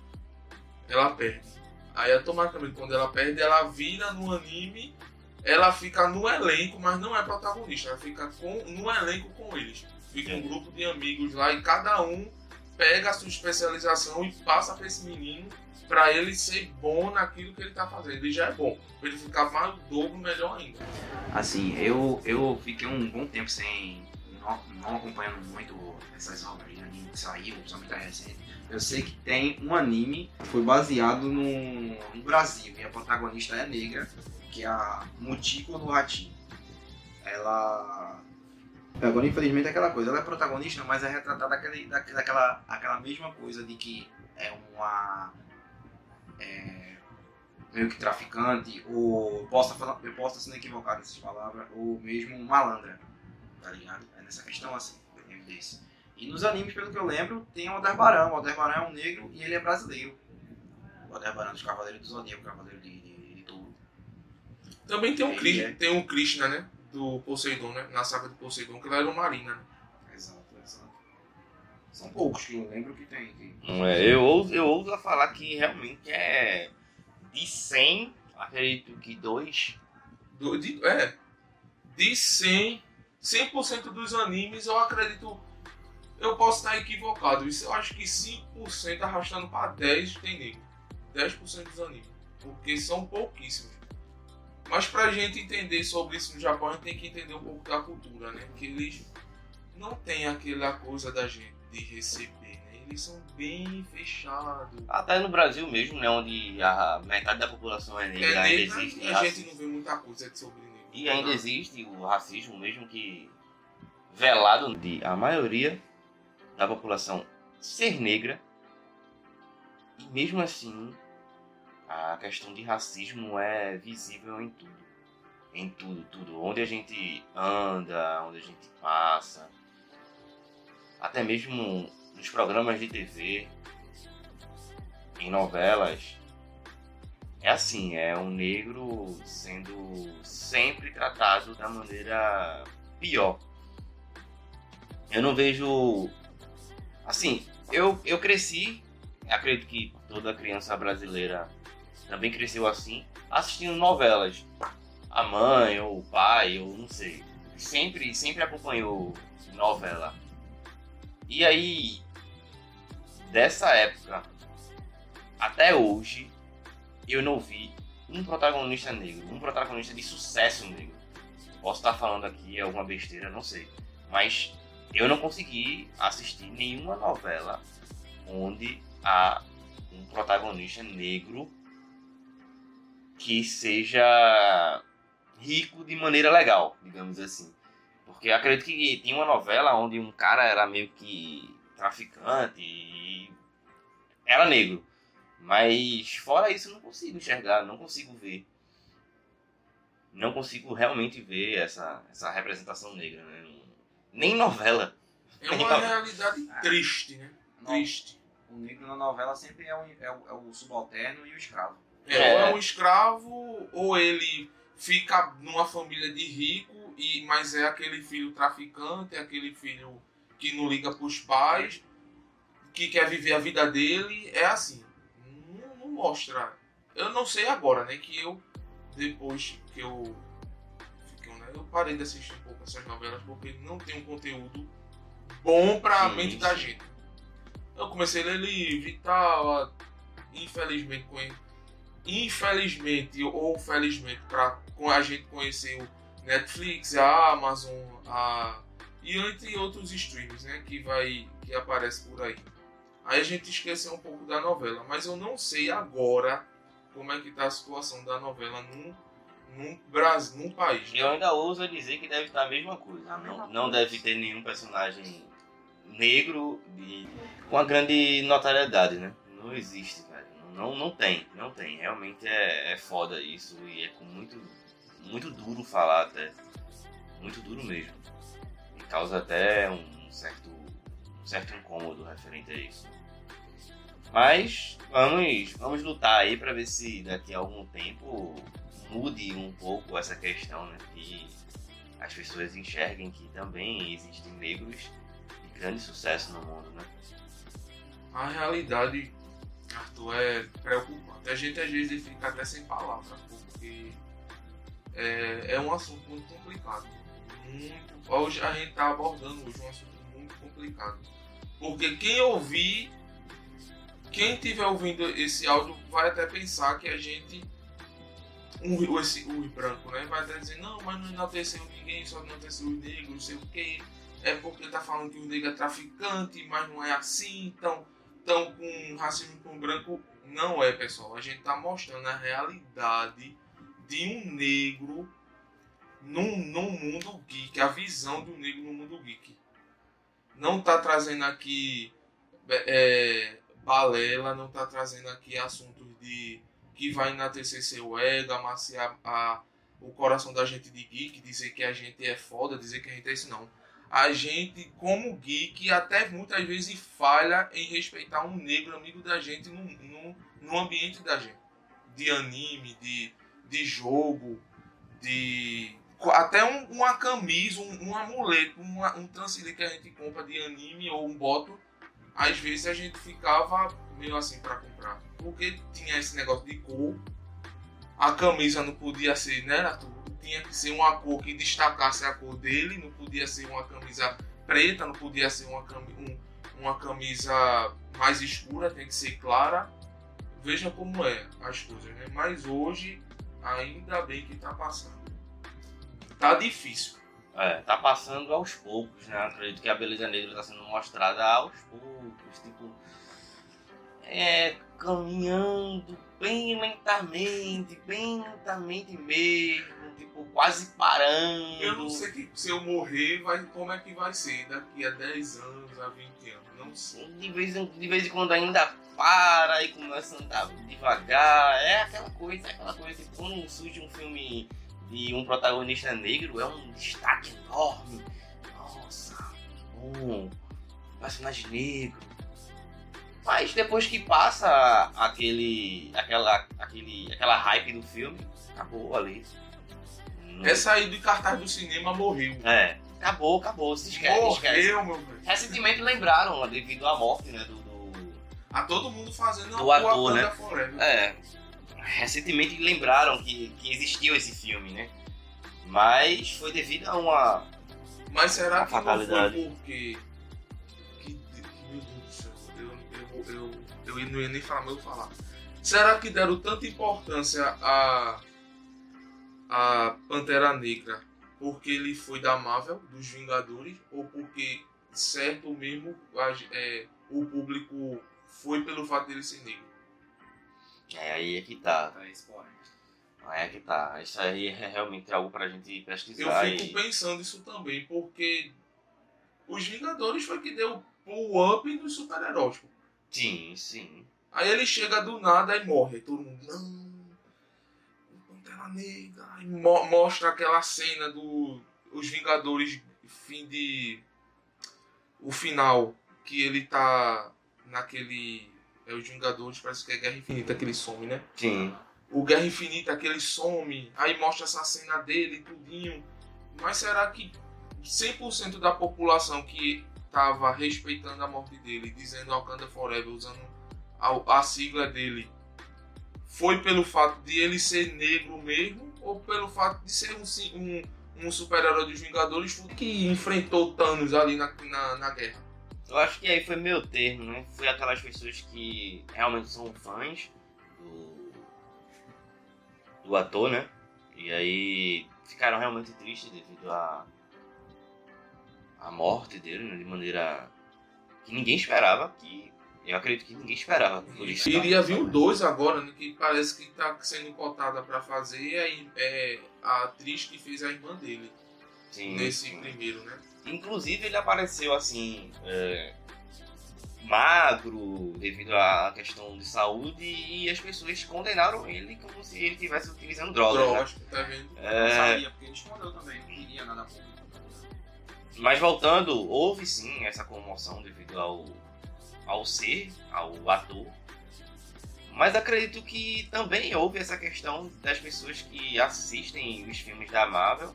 C: ela perde. Aí automaticamente quando ela perde, ela vira no anime, ela fica no elenco, mas não é protagonista, ela fica com, no elenco com eles. Fica um grupo de amigos lá e cada um pega a sua especialização e passa para esse menino para ele ser bom naquilo que ele tá fazendo. Ele já é bom. Pra ele ficar mais o dobro, melhor ainda.
A: Assim, eu, eu fiquei um bom tempo sem. Não, não acompanhando muito essas obras de anime que saíram, principalmente a recente. Eu sei que tem um anime que foi baseado no, no Brasil e a protagonista é negra, que é a Mutiko no Ratinho. Ela. Agora, infelizmente, é aquela coisa. Ela é protagonista, mas é retratada daquele, da- daquela, aquela mesma coisa de que é uma. É, meio que traficante, ou posso eu posso estar sendo equivocado nessas palavras, ou mesmo malandra, tá ligado? É nessa questão assim, eu lembro desse. E nos animes, pelo que eu lembro, tem o Aldebaran. O Aldebaran é um negro e ele é brasileiro. O Aldebaran dos Cavaleiros do Zodíaco, Cavaleiro de, de, de Touro.
C: Também tem um,
A: é.
C: tem um Krishna, né? Do Poseidon, né? Na saga do Poseidon, que ele era um marina, né?
A: São poucos que eu lembro que tem. Que...
B: Não é, eu, ouso, eu ouso a falar que realmente é de 100, acredito que dois.
C: Do, de, é. De 100, 100% dos animes, eu acredito. Eu posso estar equivocado. Isso eu acho que 5% arrastando para 10 tem negro. 10% dos animes. Porque são pouquíssimos. Mas pra gente entender sobre isso no Japão, a gente tem que entender um pouco da cultura, né? Que eles não têm aquela coisa da gente de receber, né? Eles são bem fechados.
B: Até no Brasil mesmo, né, onde a metade da população é negra,
C: É
B: ainda
C: negra
B: existe.
C: e a gente não vê muita coisa sobre negro.
B: E ainda existe o racismo, mesmo que velado de a maioria da população ser negra. E mesmo assim, a questão de racismo é visível em tudo. Em tudo, tudo. Onde a gente anda, onde a gente passa. Até mesmo nos programas de TV, em novelas. É assim, é um negro sendo sempre tratado da maneira pior. Eu não vejo. Assim, eu, eu cresci, acredito que toda criança brasileira também cresceu assim, assistindo novelas. A mãe, ou o pai, ou não sei. Sempre, sempre acompanhou novela. E aí, dessa época até hoje, eu não vi um protagonista negro, um protagonista de sucesso negro. Posso estar falando aqui alguma besteira, não sei. Mas eu não consegui assistir nenhuma novela onde há um protagonista negro que seja rico de maneira legal, digamos assim. Porque eu acredito que tinha uma novela onde um cara era meio que traficante e era negro. Mas fora isso, eu não consigo enxergar, não consigo ver. Não consigo realmente ver essa, essa representação negra, né? Nem em novela.
C: É uma realidade triste, né? Triste.
A: O negro na novela sempre é o, é o, é o subalterno e o escravo.
C: É,
B: É.
C: Ou é um escravo, ou ele fica numa família de rico, e mas é aquele filho traficante, é aquele filho que não liga pros pais, que quer viver a vida dele, é assim. Não, não mostra. Eu não sei agora, né? Que eu, depois que eu né, eu parei de assistir um pouco essas novelas porque não tem um conteúdo bom pra
B: Sim,
C: mente da gente. Eu comecei a ler livro e tal, infelizmente, infelizmente ou felizmente, para a gente conhecer o Netflix, a Amazon, a e entre outros streams, né, que vai que aparece por aí. Aí a gente esqueceu um pouco da novela, mas eu não sei agora como é que tá a situação da novela num, num Brasil, num país. né?
B: Eu ainda ouso dizer que deve estar a mesma coisa.
D: A mesma
B: Não, não
D: coisa.
B: deve ter nenhum personagem negro de, com uma grande notoriedade, né? Não existe, velho. Não, não tem, não tem. Realmente é, é foda isso e é com muito, muito duro falar até. Muito duro mesmo. E causa até um certo, um certo incômodo referente a isso. Mas vamos, vamos lutar aí pra ver se daqui a algum tempo mude um pouco essa questão, né? Que as pessoas enxerguem que também existem negros de grande sucesso no mundo, né?
C: A realidade, Arthur, é preocupante. A gente às vezes fica até sem palavras, porque é, é um assunto muito complicado. Muito, hoje a gente está abordando hoje um assunto muito complicado. Porque quem ouvir, quem estiver ouvindo esse áudio vai até pensar que a gente. Um, esse o branco, né? Vai até dizer, não, mas não enalteceu ninguém, só enalteceu os negros, não sei o que. É porque tá falando que o negro é traficante, mas não é assim, então então, com racismo com branco, não é, pessoal. A gente tá mostrando a realidade de um negro num, num mundo geek, a visão do negro no mundo geek. Não tá trazendo aqui é, balela, não tá trazendo aqui assuntos de que vai enaltecer seu ego, amaciar a, o coração da gente de geek, dizer que a gente é foda, dizer que a gente é isso, não a gente, como geek, até muitas vezes falha em respeitar um negro amigo da gente no, no, no ambiente da gente. De anime, de, de jogo, de. Até um- uma camisa, um, um amuleto, uma, um transcendente que a gente compra de anime ou um boto, às vezes a gente ficava meio assim para comprar. Porque tinha esse negócio de cor, a camisa não podia ser, né, Arthur? Tinha que ser uma cor que destacasse a cor dele, não podia ser uma camisa preta, não podia ser uma, um- uma camisa mais escura, tem que ser clara. Veja como é as coisas, né? Mas hoje, ainda bem que tá passando. Tá difícil.
B: É, tá passando aos poucos, né? Acredito que a beleza negra tá sendo mostrada aos poucos, tipo. É, caminhando bem lentamente, bem lentamente mesmo, tipo, quase parando.
C: Eu não sei que se eu morrer, vai, como é que vai ser daqui a 10 anos, a 20 anos. Não sei.
B: De vez, em, de vez em quando ainda para e começa a andar devagar. É aquela coisa, é aquela coisa que quando surge um filme de um protagonista negro, é um destaque enorme. Nossa, bom, personagem negro. Mas depois que passa aquele, aquela, aquele, aquela hype do filme, acabou ali. Não-
C: Essa aí de cartaz do cinema morreu.
B: É, acabou, acabou, se esquece, esquece.
C: Morreu, meu velho.
B: Recentemente lembraram, devido à morte né, do- do,
C: A todo mundo fazendo
B: Do
C: a
B: ator, né?
C: Forever.
B: É, recentemente lembraram que, que existiu esse filme, né? Mas foi devido a uma.
C: Mas será
B: A
C: que não
B: fatalidade.
C: foi porque. Que, meu Deus do céu, eu, eu, eu, eu não ia nem falar, mas eu vou falar. Será que deram tanta importância a. a Pantera Negra porque ele foi da Marvel, dos Vingadores, ou porque certo mesmo é, o público foi pelo fato dele ser negro?
B: É, aí é que tá.
A: Tá.
B: Aí é que tá. Isso aí é realmente algo pra gente
C: Eu
B: pesquisar
C: fico
B: e.
C: pensando isso também, porque os Vingadores foi que deu pull-up nos super-heróis. pô.
B: Sim, sim.
C: Aí ele chega do nada e morre. Todo mundo, não, Pantera Negra. Aí mo- mostra aquela cena do os Vingadores, fim de. O final, que ele tá naquele. É os Vingadores, parece que é Guerra Infinita que ele some, né?
B: Sim.
C: o Guerra Infinita, que ele some, aí mostra essa cena dele, tudinho. Mas será que 100% da população que estava respeitando a morte dele, dizendo Wakanda Forever, usando a, a sigla dele, foi pelo fato de ele ser negro mesmo ou pelo fato de ser um, um, um super-herói dos Vingadores que enfrentou Thanos ali na, na, na, guerra?
B: Eu acho que aí foi meio termo, né? Foi aquelas pessoas que realmente são fãs do, do ator, né? E aí ficaram realmente tristes devido a a morte dele, né, de maneira que ninguém esperava, que eu acredito que ninguém esperava por isso.
C: Iria vir o 2 agora, né, que parece que está sendo cotada para fazer é, é, a atriz que fez a irmã dele. Sim, nesse sim. primeiro, né?
B: Inclusive ele apareceu assim. É, magro devido à questão de saúde e as pessoas condenaram ele como se ele estivesse utilizando drogas. Drogas,
A: né? tá vendo? É... Não sabia, porque ele escondeu também, não queria nada público.
B: Mas voltando, houve sim essa comoção devido ao, ao ser, ao ator. Mas acredito que também houve essa questão das pessoas que assistem os filmes da Marvel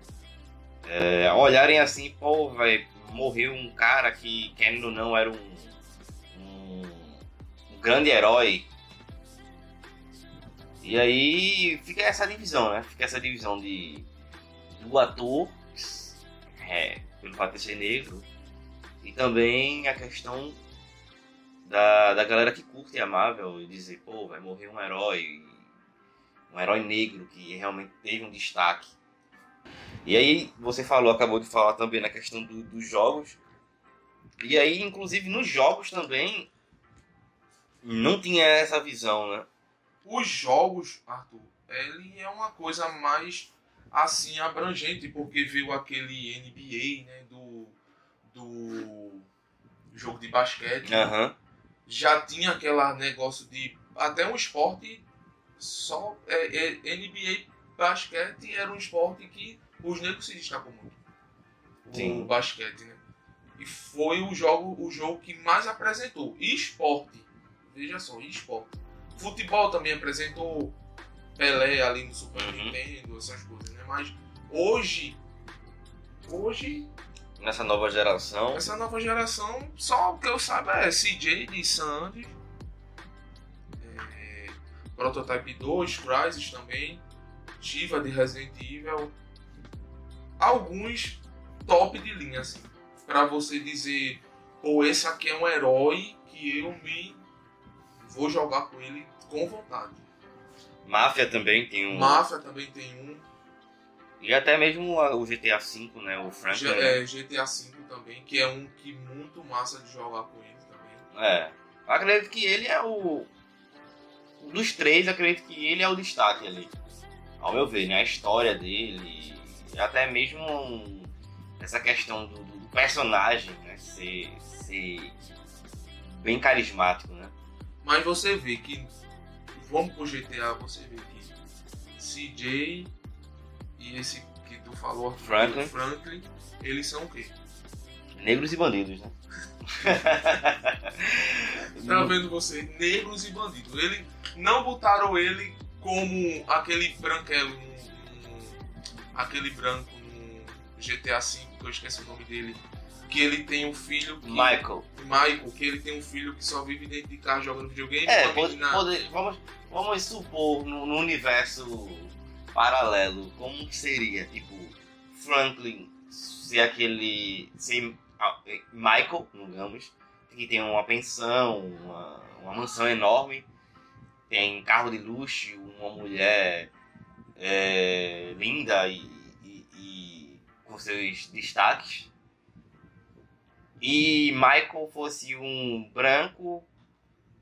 B: é, olharem assim, pô, vai morreu um cara que, querendo ou não, era um, um, um grande herói. E aí fica essa divisão, né? Fica essa divisão de do ator é, pelo fato de ser negro, e também a questão da, da galera que curte a Marvel e dizer, pô, vai morrer um herói, um herói negro que realmente teve um destaque. E aí você falou, acabou de falar também na questão do, dos jogos. E aí, inclusive, nos jogos também não tinha essa visão, né?
C: Os jogos, Arthur, ele é uma coisa mais assim abrangente, porque viu aquele NBA, né, do, do jogo de basquete.
B: Uhum.
C: Já tinha aquele negócio de até um esporte só é, é, NBA basquete era um esporte que os negros se destacam muito. Sim. O basquete, né? E foi o jogo, o jogo que mais apresentou. E esporte. Veja só, esporte. Futebol também apresentou Pelé ali no Super uhum. Nintendo, essas coisas, né? Mas hoje, hoje...
B: Nessa nova geração...
C: Essa nova geração, só o que eu saiba é CJ de Sandy, é, Prototype 2, Crysis também, Shiva de Resident Evil, alguns top de linha, assim, pra você dizer, pô, esse aqui é um herói que eu me vou jogar com ele com vontade.
B: Máfia também tem um.
C: Máfia também tem um.
B: E até mesmo o GTA V, né? O Frank.
C: Né? É, GTA V também, que é um que muito massa de jogar com ele também.
B: É. Eu acredito que ele é o. Dos três, acredito que ele é o destaque ali. Ao meu ver, né? A história dele. Até mesmo essa questão do, do personagem, né? Ser, ser bem carismático, né?
C: Mas você vê que vamos pro GTA, você vê que CJ e esse que tu falou,
B: Franklin,
C: Franklin eles são o quê?
B: Negros e bandidos, né? <laughs>
C: tá vendo você? Negros e bandidos. Ele não botaram ele como aquele branquelo, aquele branco no GTA V, que eu esqueci o nome dele que ele tem um filho que,
B: Michael.
C: Michael, que ele tem um filho que só vive dentro de casa jogando videogame.
B: É, pode, pode, vamos, vamos supor no, no, universo paralelo, como seria, tipo, Franklin ser aquele. ser Michael, digamos, que tem uma pensão, uma, uma mansão enorme, tem carro de luxo, uma mulher é, linda e, e, e com seus destaques e Michael fosse um branco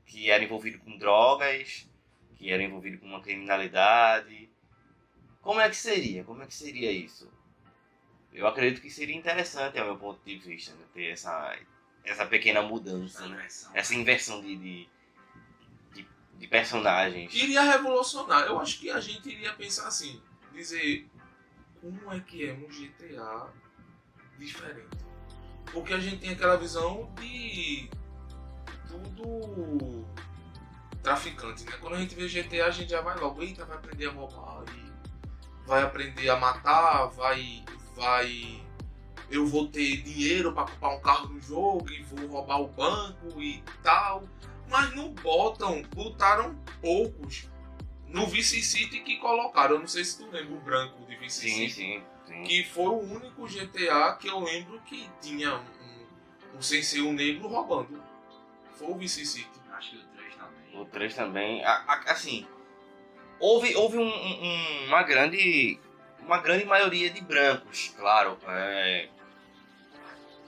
B: que era envolvido com drogas, que era envolvido com uma criminalidade. Como é que seria? Como é que seria isso? Eu acredito que seria interessante, ao meu ponto de vista, né? ter essa, essa pequena mudança, essa, né? inversão. essa inversão de, de, de, personagens.
C: Iria revolucionar. Eu acho que a gente iria pensar assim, dizer como é que é um GTA diferente porque a gente tem aquela visão de tudo traficante, né? Quando a gente vê GTA, a gente já vai logo, eita, vai aprender a roubar, vai aprender a matar, vai. vai. Eu vou ter dinheiro para comprar um carro no jogo e vou roubar o banco e tal. Mas não botam, botaram poucos no Vice City que colocaram. Eu não sei se tu lembra o branco de Vice
B: Sim,
C: City.
B: sim, sim.
C: Que foi o único GTA que eu lembro que tinha um, um sem ser um negro roubando. Foi o Vice City.
A: Acho que o 3 também.
B: O 3 também. A- a- assim, houve, houve um- um- uma grande. Uma grande maioria de brancos, claro, é,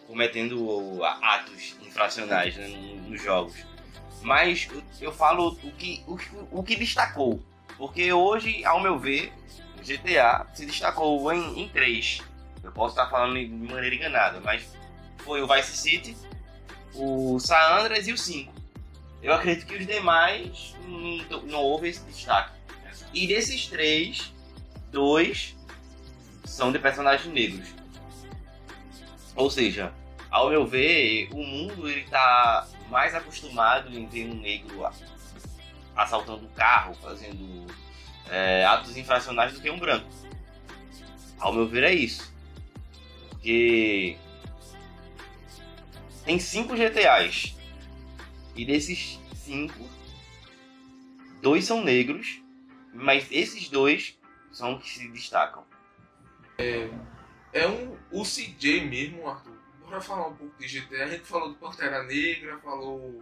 B: cometendo atos infracionais né, nos jogos. Mas eu- falo o que, o, o que destacou. Porque hoje, ao meu ver, GTA se destacou em, em três. Eu posso estar falando de maneira enganada, mas foi o Vice City, o San Andreas e o 5. Eu acredito que os demais não, não houve esse destaque. E desses três, dois são de personagens negros. Ou seja, ao meu ver, o mundo ele tá mais acostumado em ver um negro assaltando um carro, fazendo é, atos infracionais do que um branco. Ao meu ver é isso. Porque tem cinco GTAs. E desses cinco, dois são negros, mas esses dois são que se destacam.
C: É um. O CJ mesmo, Arthur. Bora falar um pouco de GTA. A gente falou de Pantera Negra, falou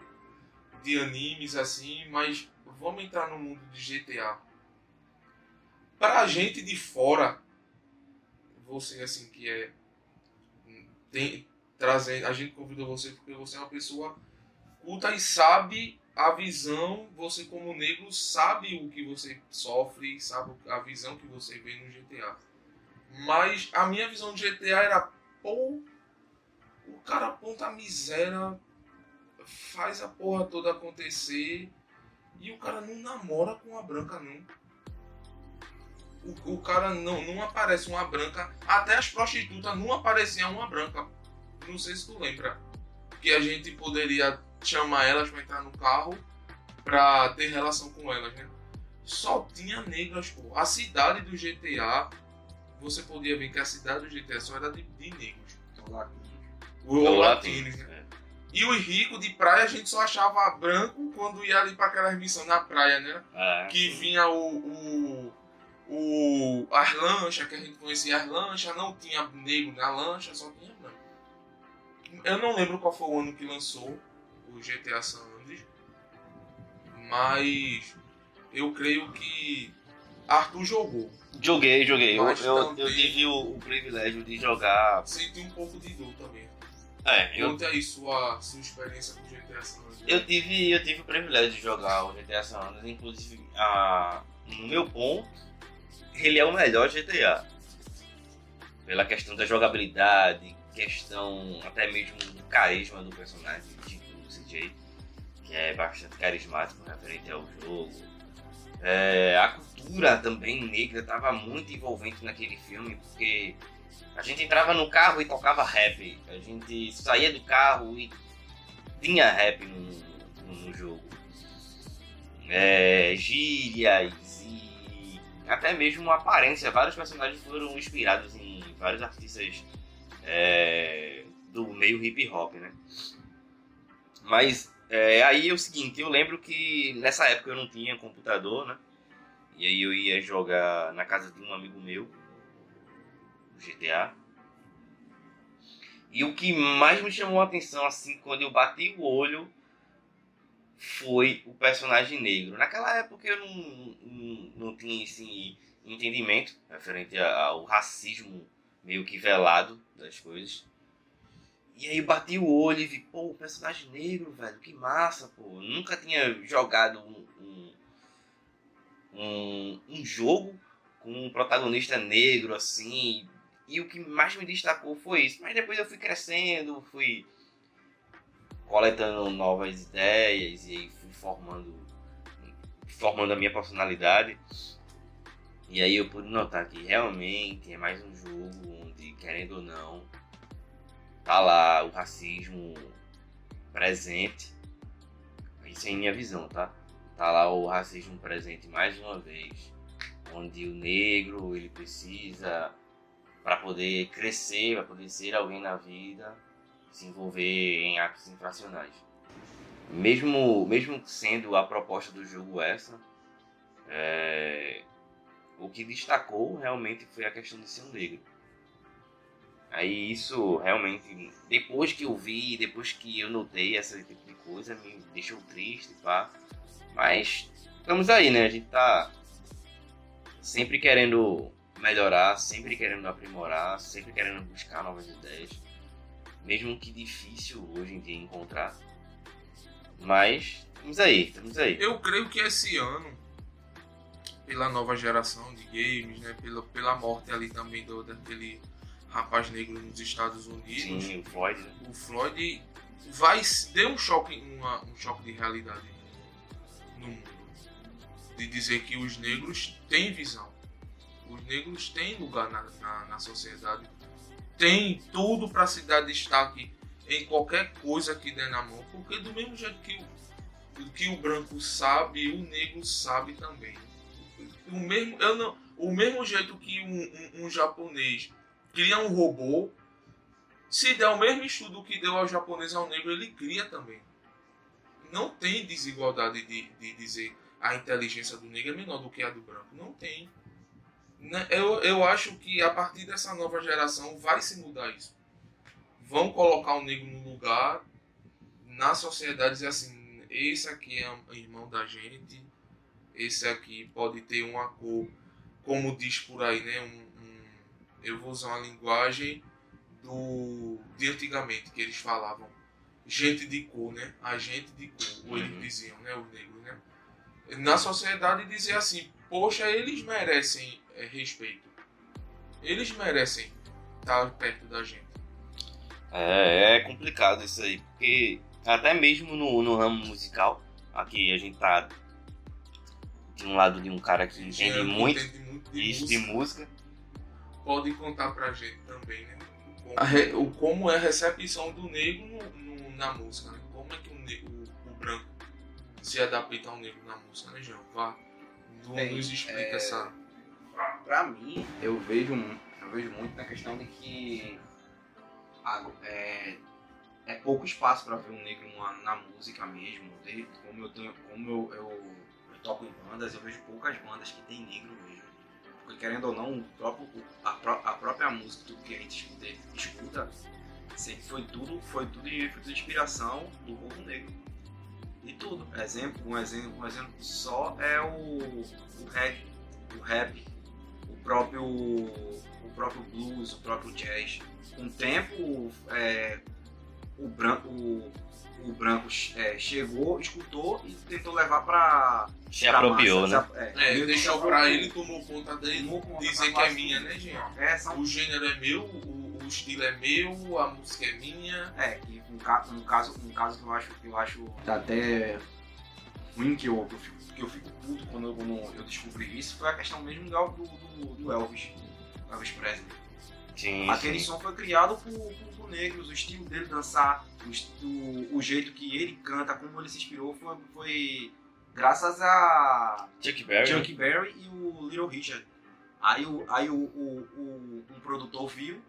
C: de animes assim, mas vamos entrar no mundo de GTA. Pra gente de fora, você assim que é. Tem, trazendo, a gente convidou você porque você é uma pessoa culta e sabe a visão, você como negro sabe o que você sofre, sabe a visão que você vê no GTA. Mas a minha visão de GTA era, pô, o cara aponta a miséria, faz a porra toda acontecer e o cara não namora com a branca, não. O, o cara não, não aparece uma branca, até as prostitutas não apareciam uma branca. Não sei se tu lembra. Que a gente poderia chamar elas pra entrar no carro pra ter relação com elas, né? Só tinha negras, pô. A cidade do GTA você podia ver que a cidade do GTA só era de, de negros. Ou
B: Ou
C: latinos, né?
B: É.
C: E os ricos de praia a gente só achava branco quando ia ali para aquelas missões na praia, né?
B: É,
C: Que
B: sim.
C: vinha o, o, o. as lanchas, que a gente conhecia as lanchas, não tinha negro na lancha, só tinha branco. Eu não lembro qual foi o ano que lançou o GTA San Andreas, mas eu creio que Arthur jogou.
B: Joguei, joguei. Eu,
C: Mas
B: eu, eu tive o, o privilégio de jogar.
C: Senti um pouco de dor também.
B: É, eu,
C: Conte aí sua, sua experiência com GTA San Andreas.
B: eu, tive, eu tive o privilégio de jogar o GTA San Andreas, inclusive, a, no meu ponto, ele é o melhor GTA. Pela questão da jogabilidade, questão até mesmo do carisma do personagem, o CJ, que é bastante carismático referente ao jogo. É, a cultura também negra estava muito envolvente naquele filme, porque a gente entrava no carro e tocava rap, a gente saía do carro e tinha rap no, no- jogo. É, gírias e até mesmo aparência. Vários personagens foram inspirados em vários artistas é, do meio hip hop, né? Mas é, aí é o seguinte, eu lembro que nessa época eu não tinha computador, né? E aí eu ia jogar na casa de um amigo meu, GTA. E o que mais me chamou a atenção, assim, quando eu bati o olho, foi o personagem negro. Naquela época eu não, não, não tinha esse entendimento referente ao racismo meio que velado das coisas. E aí bati o olho e vi, pô, personagem negro, velho, que massa, pô. Eu nunca tinha jogado um, um, um jogo com um protagonista negro, assim. E o que mais me destacou foi isso. Mas depois eu fui crescendo, fui coletando novas ideias e fui formando, formando a minha personalidade. E aí eu pude notar que realmente é mais um jogo onde, querendo ou não, tá lá o racismo presente. Isso é minha visão, tá? tá lá o racismo presente mais uma vez, onde o negro ele precisa para poder crescer, para poder ser alguém na vida, se envolver em atos infracionais. Mesmo, mesmo sendo a proposta do jogo essa, é, o que destacou realmente foi a questão de ser um negro. Aí isso realmente, depois que eu vi, depois que eu notei esse tipo de coisa, me deixou triste, pá. Mas estamos aí, né? A gente tá sempre querendo melhorar, sempre querendo aprimorar, sempre querendo buscar novas ideias. Mesmo que difícil hoje em dia encontrar. Mas estamos aí, estamos aí.
C: Eu creio que esse ano, pela nova geração de games, né? Pela, pela morte ali também do, daquele rapaz negro nos Estados Unidos.
B: Sim, o Floyd. Né?
C: O Floyd vai deu um choque, uma, um choque de realidade no mundo. De dizer que os negros têm visão. Os negros têm lugar na, na, na sociedade. Tem tudo para se dar destaque em qualquer coisa que der na mão. Porque do mesmo jeito que o, que o branco sabe, o negro sabe também. O mesmo, eu não, o mesmo jeito que um, um, um japonês cria um robô. Se der o mesmo estudo que deu ao japonês ao negro, ele cria também. Não tem desigualdade de, de dizer a inteligência do negro é menor do que a do branco. Não tem. Né, eu, eu acho que a partir dessa nova geração vai se mudar isso. Vão colocar o negro no lugar na sociedade dizer assim, esse aqui é irmão da gente, esse aqui pode ter uma cor, como diz por aí, né? Um, eu vou usar uma linguagem do de antigamente que eles falavam gente de cor, né? A gente de cor, ou eles uhum. diziam, né? Os negros, né? Na sociedade dizer assim, poxa, eles merecem é, respeito, eles merecem estar perto da gente.
B: É, é complicado isso aí, porque até mesmo no, no ramo musical, aqui a gente tá de um lado de um cara que entende muito, entende muito de isso música. de música
C: podem contar pra gente também, né? O como, re, o, como é a recepção do negro no, no, na música, né? Como é que o, negro, o, o, branco se adapta ao negro na música, né, João? Vá, Bem, nos explica é, essa.
A: Pra mim, eu vejo, eu vejo muito na questão de que é, é pouco espaço para ver um negro na, na música mesmo. De, como eu, tenho, como eu, eu, eu toco em bandas, eu vejo poucas bandas que tem negro mesmo porque querendo ou não, próprio, a, a própria música, tudo que a gente escuta, escuta sempre foi tudo, foi tudo foi tudo de inspiração do povo negro. E tudo. Exemplo, um exemplo, um exemplo só é o, o rap, o rap, o próprio, o próprio blues, o próprio jazz. Com o tempo, é, o branco, o, o branco é, chegou, escutou e tentou levar para
B: se apropriou, massa,
C: né? É, é deixou pra ele, tomou conta dele, tomou conta dizer que é minha, né, gente? É, são... O gênero é meu, o, o, estilo é meu, a música é minha.
A: É, e um, caso, um caso, um caso que eu acho, que eu acho até ruim que eu, que eu, fico, que eu fico puto quando eu, quando eu descobri isso foi a questão mesmo do, do, do Elvis, Elvis Presley. Sim, Aquele sim. som foi criado por, por, por, negros, o estilo dele dançar, o, o, o jeito que ele canta, como ele se inspirou foi, foi Graças a
B: Chuck Berry,
A: Chuck Berry e o Little Richard. Aí, o, aí o, o, o um produtor viu,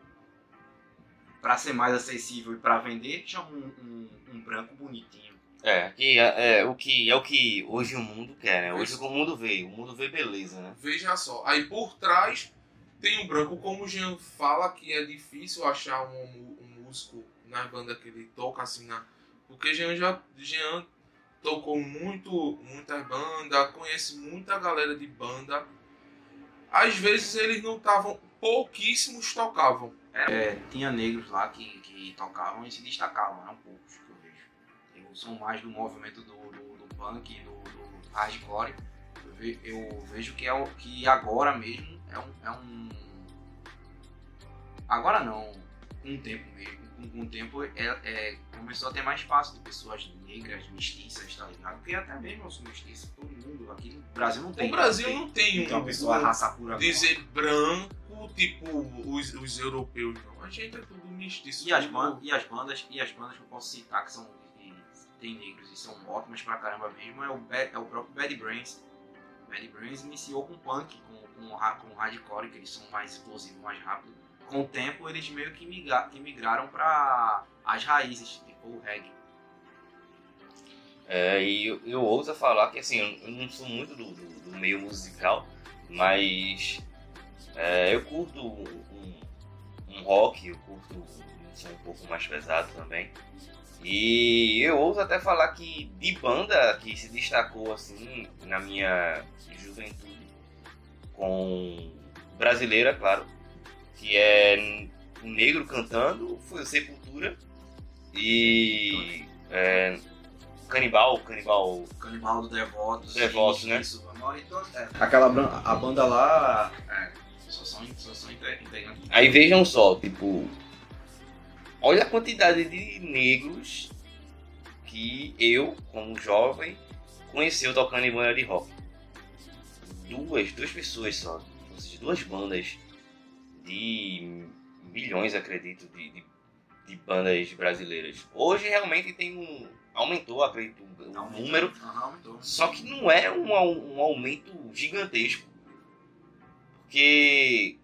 A: para ser mais acessível e para vender, chamou um, um, um, branco bonitinho.
B: É, que é, é, o que é o que hoje o mundo quer, né? Hoje o mundo vê, o mundo vê beleza, né?
C: Veja só, aí por trás tem um branco, como o Jean fala que é difícil achar um, um músico na banda que ele toca assim na. Porque Jean já. Jean tocou muito, muita banda, conhece muita galera de banda. Às vezes eles não estavam, pouquíssimos tocavam.
A: É, tinha negros lá que, que tocavam e se destacavam, eram poucos que eu vejo. Eu sou mais do movimento do, do, do punk, do, do hardcore. Eu, ve, eu, vejo que, é o, que agora mesmo é um, é um. Agora não, um tempo mesmo com, o tempo, é, é, começou a ter mais espaço de pessoas negras, mestiças, tá ligado? Porque até mesmo eu sou mestiça, todo mundo. Aqui no Brasil não tem.
C: O Brasil não tem,
A: não tem uma pessoa um, raça pura.
C: Dizer branco, tipo os, os europeus, não. A gente é tudo mestiço.
A: E as, bandas, e as bandas, e as bandas que eu posso citar que são tem negros e são ótimas pra caramba mesmo é o, é o próprio Bad Brains. Bad Brains iniciou com punk, com, com, com hardcore, que eles são mais explosivos, mais rápidos. Com o tempo, eles meio que, migra, que migraram para as raízes, tipo o reggae.
B: É, e eu, eu ouso falar que assim, eu não sou muito do, do, do meio musical, mas é, eu curto um, um, rock, eu curto um som um pouco mais pesado também. E eu ouso até falar que de banda que se destacou assim na minha juventude, com brasileira, claro, que é um negro cantando, foi o Sepultura e é, Canibal, Canibal.
A: Canibal do Devotos.
B: Devotos, né?
A: Isso, é. Aquela a banda lá. É, só são, só são integrantes.
B: Aí vejam só, tipo. Olha a quantidade de negros que eu, como jovem, conheci tocando em banda de rock. Duas, duas pessoas só. Ou seja, duas bandas de milhões, acredito, de, de, de bandas brasileiras. Hoje realmente tem um. Aumentou, acredito, o número. Só que não é um, um aumento gigantesco. Porque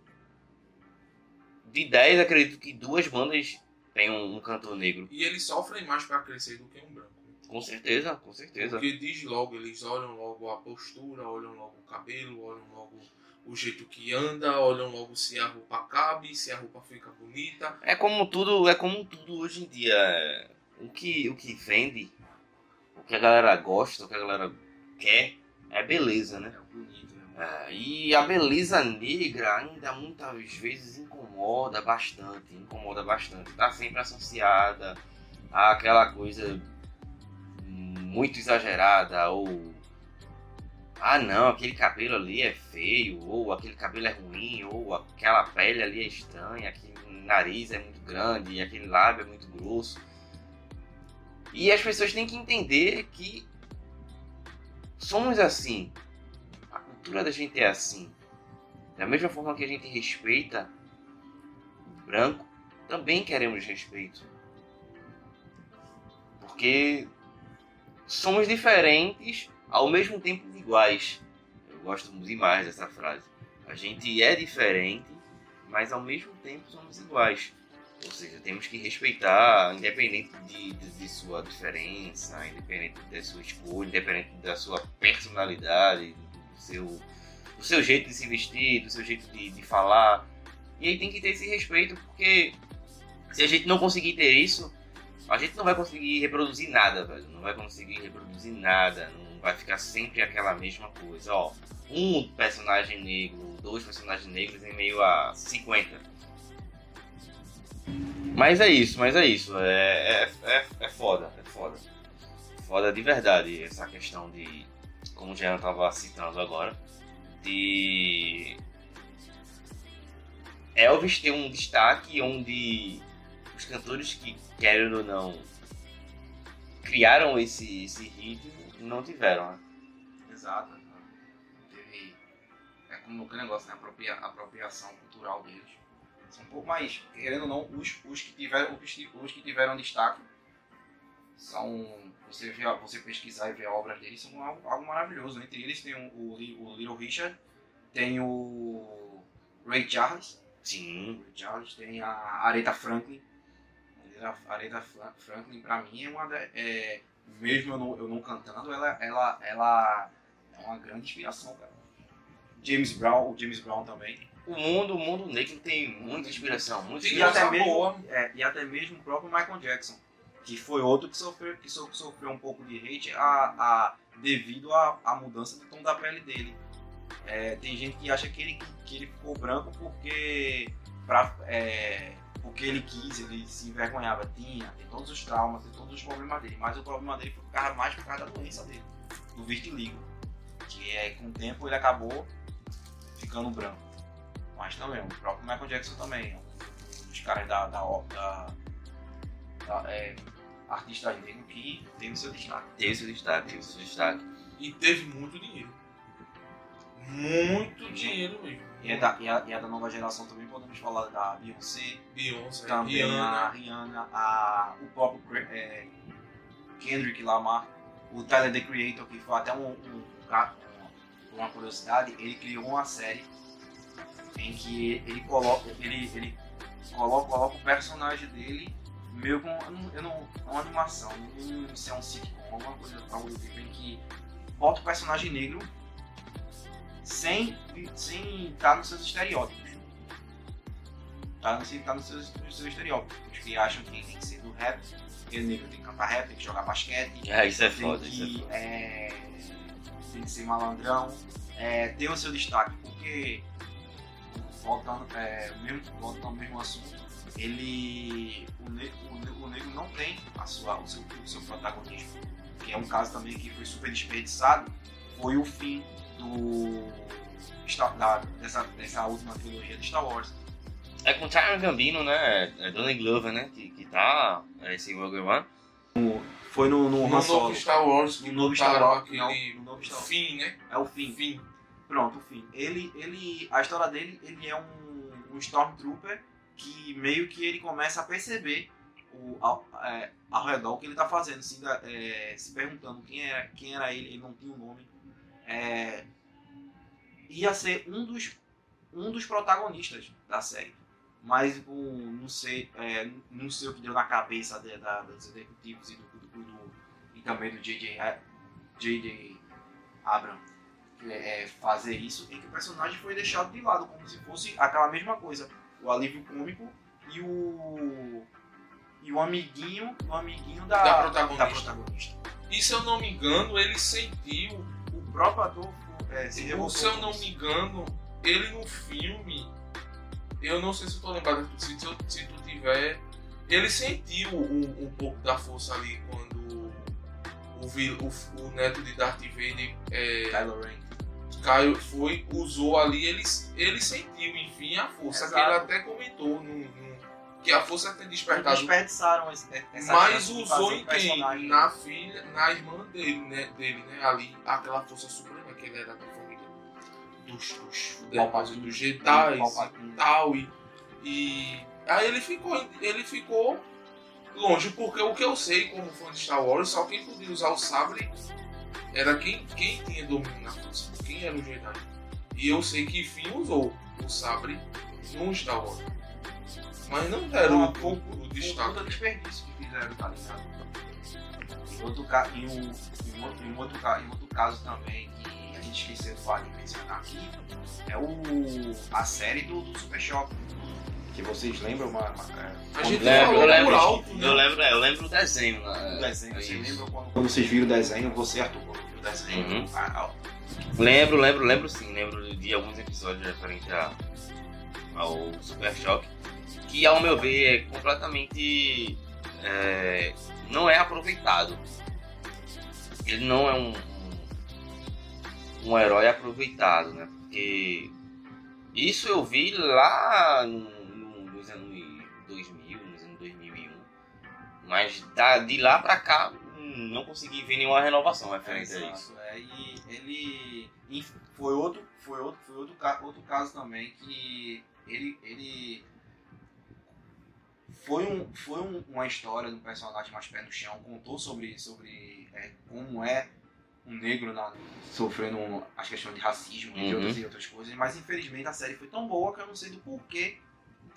B: de 10, acredito que duas bandas têm um, um cantor negro.
C: E eles sofrem mais pra crescer do que um branco.
B: Com certeza, com certeza.
C: Porque diz logo, eles olham logo a postura, olham logo o cabelo, olham logo o jeito que anda, olham logo se a roupa cabe, se a roupa fica bonita.
B: É como tudo, é como tudo hoje em dia. é, O que, o que vende, o que a galera gosta, o que a galera quer, é beleza, né?
A: É bonito, né?
B: É, e a beleza negra ainda muitas vezes incomoda bastante, incomoda bastante. Está sempre associada àquela coisa muito exagerada ou ah não, aquele cabelo ali é feio, ou aquele cabelo é ruim, ou aquela pele ali é estranha, aquele nariz é muito grande, aquele lábio é muito grosso. E as pessoas têm que entender que somos assim, a cultura da gente é assim. Da mesma forma que a gente respeita o branco, também queremos respeito. Porque somos diferentes, ao mesmo tempo iguais. Eu gosto demais dessa frase. A gente é diferente, mas ao mesmo tempo somos iguais. Ou seja, temos que respeitar, independente de, de, de sua diferença, independente da sua escolha, independente da sua personalidade, do seu, do seu jeito de se vestir, do seu jeito de, de falar. E aí tem que ter esse respeito, porque se a gente não conseguir ter isso, a gente não vai conseguir reproduzir nada, velho. Não vai conseguir reproduzir nada. Não vai ficar sempre aquela mesma coisa. Ó, um personagem negro, dois personagens negros em meio a 50. Mas é isso, mas é isso. É, é, é, é foda, é foda. Foda de verdade essa questão de, como o Jean tava citando agora, de Elvis ter um destaque onde os cantores que, querendo ou não, criaram esse, esse ritmo, não tiveram, né?
A: Exato. Teve. É como aquele negócio, né? Apropria, apropriação cultural deles. São um pouco mais, querendo ou não, os, os, que, tiveram, os, os que tiveram destaque são. Você, vê, você pesquisar e ver obras deles são algo, algo maravilhoso. Entre eles tem o, o, Li- o Little Richard, tem o Ray Charles,
B: Sim,
A: o Charles, tem a Aretha Franklin. A Aretha Fra- Franklin, pra mim, é uma da, é, mesmo eu não, eu não cantando, ela, ela, ela é uma grande inspiração, cara. James Brown, o James Brown também.
B: o mundo, o mundo negro tem muita inspiração, muita
C: Tem
A: E
B: inspiração.
A: até, mesmo, é, e até mesmo o próprio Michael Jackson, que foi outro que sofreu, que so- sofreu um pouco de hate a, a, devido à à mudança do tom da pele dele. É, tem gente que acha que ele, que ele ficou branco porque, pra, é, porque ele quis, ele se envergonhava. Tinha, tem todos os traumas, tem todos os problemas dele, mas o problema dele foi por causa, mais por causa da doença dele, do vitiligo. Que é, com o tempo ele acabou ficando branco. Mas também, o próprio Michael Jackson também, um dos caras da, da, da, da é, artistas negros que teve seu destaque.
B: Teve seu destaque, teve seu destaque.
C: E teve muito dinheiro. Muito dinheiro mesmo.
A: E é, da, e, a, e é da nova geração também, podemos falar da Beyoncé,
C: Beyoncé,
A: também a
C: Rihanna.
A: Rihanna, a, o próprio é, Kendrick Lamar, o Tyler The Creator, que foi até um, um, um, uma curiosidade, ele criou uma série em que ele coloca, ele, ele coloca, coloca o personagem dele meio com eu não, uma animação, não sei se é um sitcom, alguma coisa algo do tipo, em que bota o personagem negro sem sem estar nos seus estereótipos. Tá, sem estar nos seus, nos seus estereótipos. Que acham que tem que ser do rap, que o negro tem que cantar rap, tem que jogar basquete.
B: É, isso é foda,
A: que,
B: isso é foda.
A: É, tem que ser malandrão. É, tem o seu destaque, porque voltando, é, mesmo, voltando ao mesmo assunto, ele o negro, o negro não tem a sua, o, seu, o seu protagonismo, que é um caso também que foi super desperdiçado, foi o fim do da, dessa, dessa última trilogia de Star Wars.
B: É com Charles Gambino, né? É Donald Glover, né? Que, que tá é, esse Rogue One.
A: Foi no, no,
C: no novo Star Wars,
A: no novo Star Wars, aquele
C: não, no novo Star Wars. fim, né?
A: É o fim.
C: fim.
A: Pronto, o fim. Ele, ele, a história dele, ele é um, um Stormtrooper que meio que ele começa a perceber o, ao, é, ao redor o que ele está fazendo, se, é, se perguntando quem era, quem era ele, ele não tinha um nome. É, ia ser um dos, um dos protagonistas da série. Mas um, não, sei, é, não sei o que deu na cabeça de, da, dos executivos e, do, do, do, e também do J.J. Abrams é, fazer isso, em que o personagem foi deixado de lado, como se fosse aquela mesma coisa o alívio cômico e o e o amiguinho, o amiguinho da,
C: da, protagonista.
A: da protagonista.
C: E se eu não me engano, ele sentiu
A: o próprio ator é, se
C: revoltou. Se eu não me engano, ele no filme, eu não sei se eu tô lembrado se tu, se tu tiver, ele sentiu um, um pouco da força ali quando o, o, o neto de Darth Vader é,
A: Kylo Ren
C: Caio foi, usou ali, ele, ele sentiu, enfim, a força. Que ele até comentou no, que a força tem despertado.
A: Desperdiçaram esse, essa
C: Mas usou em quem? Na filha, na irmã dele, né? Dele, né? Ali, aquela força suprema que ele era da família dos, dos, dos, dos Jedi e tal. E, e aí ele ficou, ele ficou longe, porque o que eu sei como fã de Star Wars, só quem podia usar o sabre era quem, quem tinha domínio na força, quem era o Jedi. E eu sei que Finn usou o sabre no Star Wars. Mas não deram um pouco do destaque.
A: Um desperdício que fizeram, tá ligado? Em outro, ca... em, um, em, outro, em, outro, em outro caso também que a gente esqueceu de mencionar aqui é o, a série do, do Super Shock que vocês lembram uma, uma
C: é, a gente lembra, eu lembro, alto,
B: né? eu lembro, eu lembro o desenho,
A: né? o desenho, você lembra quando, quando vocês viram o desenho, você Arthur, viu o desenho, uhum. ah,
B: Lembro, lembro, lembro sim, lembro de alguns episódios referentes ao Super Choque, que ao meu ver é completamente é, não é aproveitado. Ele não é um, um, herói aproveitado, né? Porque isso eu vi lá no Mas da, de lá pra cá, não consegui ver nenhuma renovação referente
A: é,
B: a isso.
A: É, e ele. foi outro, foi outro, foi outro, outro caso também que ele. ele foi, um, foi um, uma história de um personagem mais pé no chão, contou sobre, sobre é, como é um negro na, sofrendo as questões de racismo uhum. e, outras, e outras coisas, mas infelizmente a série foi tão boa que eu não sei do porquê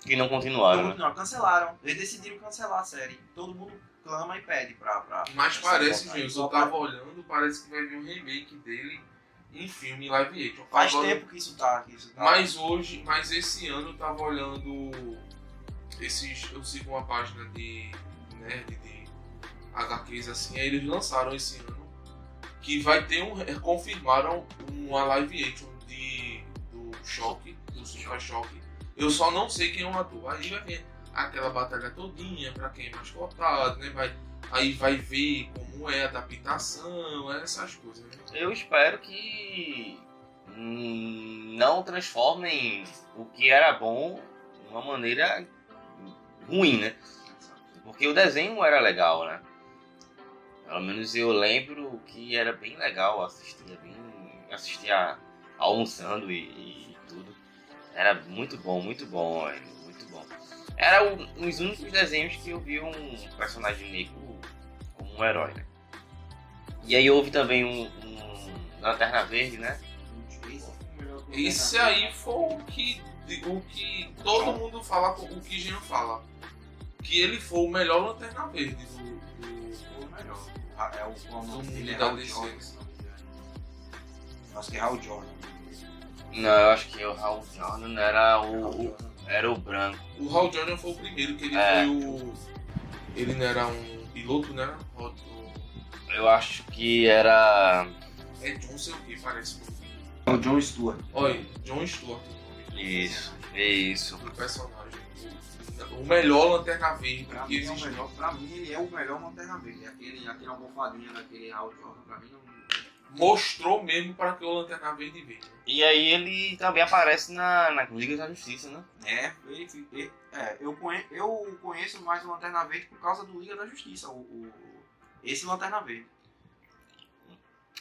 B: que não continuaram.
A: Não, não, cancelaram. Eles decidiram cancelar a série. Todo mundo clama e pede pra. pra
C: Mas parece, Gilson, eu tava olhando, parece que vai vir um remake dele em filme live action.
A: Faz Agora, tempo que isso tá. Que isso tá.
C: Mas hoje, mas esse ano eu tava olhando. Esses, eu sigo uma página de nerd de HQs assim, aí eles lançaram esse ano que vai ter um. confirmaram uma live action de, do Choque, do Super Choque eu só não sei quem é o ator. Aí vai ver aquela batalha todinha para quem é mais cotado, né? Vai, aí vai ver como é a adaptação, essas coisas. Né?
B: Eu espero que não transformem o que era bom de uma maneira ruim, né? Porque o desenho era legal, né? Pelo menos eu lembro que era bem legal assistir, bem assistir a, almoçando e, e tudo. Era muito bom, muito bom, muito bom. Era um, dos únicos desenhos que eu vi um personagem negro como um herói, né? E aí houve também um, um Lanterna Verde, né?
A: Esse
C: aí foi o que, o que todo mundo fala, o que Jean fala. Que ele foi o melhor Lanterna Verde
A: Foi o melhor. Ah, É o o nome dele é Hal. Jordan. Acho que é Hal Jordan.
B: Não, eu acho que o Hal Jordan era o, o- era o branco.
C: O Hal Jordan foi o primeiro, que ele
B: É.
C: foi o. Ele não era um piloto, né? O- o-
B: Eu acho que era.
C: É John sei o que, parece.
A: É o John Stewart.
C: Olha, John Stewart o nome
B: Isso, isso.
C: do personagem. O, melhor Lanterna Verde
A: Pra
C: que
A: mim, é o
C: existe.
A: melhor, pra mim ele é o melhor Lanterna Verde. Aquele, aquele almofadinha daquele Hal Jordan, pra mim não.
C: Mostrou mesmo para que o Lanterna Verde veio.
B: E aí ele também aparece na, na Liga da Justiça, né?
A: É, ele, ele- é eu, conhe, eu conheço mais o Lanterna Verde por causa do Liga da Justiça. O, o- esse Lanterna Verde.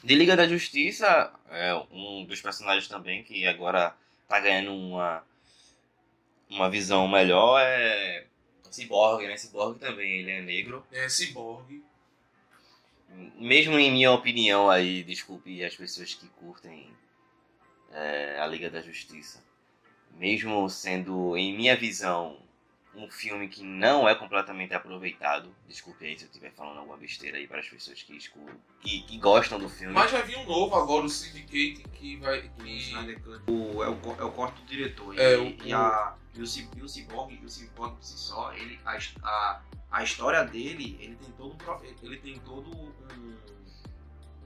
B: De Liga da Justiça, é um dos personagens também que agora tá ganhando uma, uma visão melhor é Cyborg, né? Cyborg também, ele é negro.
C: É Cyborg.
B: Mesmo em minha opinião aí, desculpe as pessoas que curtem é, a Liga da Justiça. Mesmo sendo, em minha visão, um filme que não é completamente aproveitado. Desculpe aí se eu estiver falando alguma besteira aí para as pessoas que, que, que gostam do filme.
C: Mas já vi um novo agora, o Syndicate, que vai.
A: O
C: Que...
A: Snyder Cut. O, é, o, é o corte do diretor. E,
C: É, o-
A: e, a, e, o, e o Cyborg, e o Cyborg por si só, ele, a, a, a história dele, ele tem todo, um ele tem todo um, um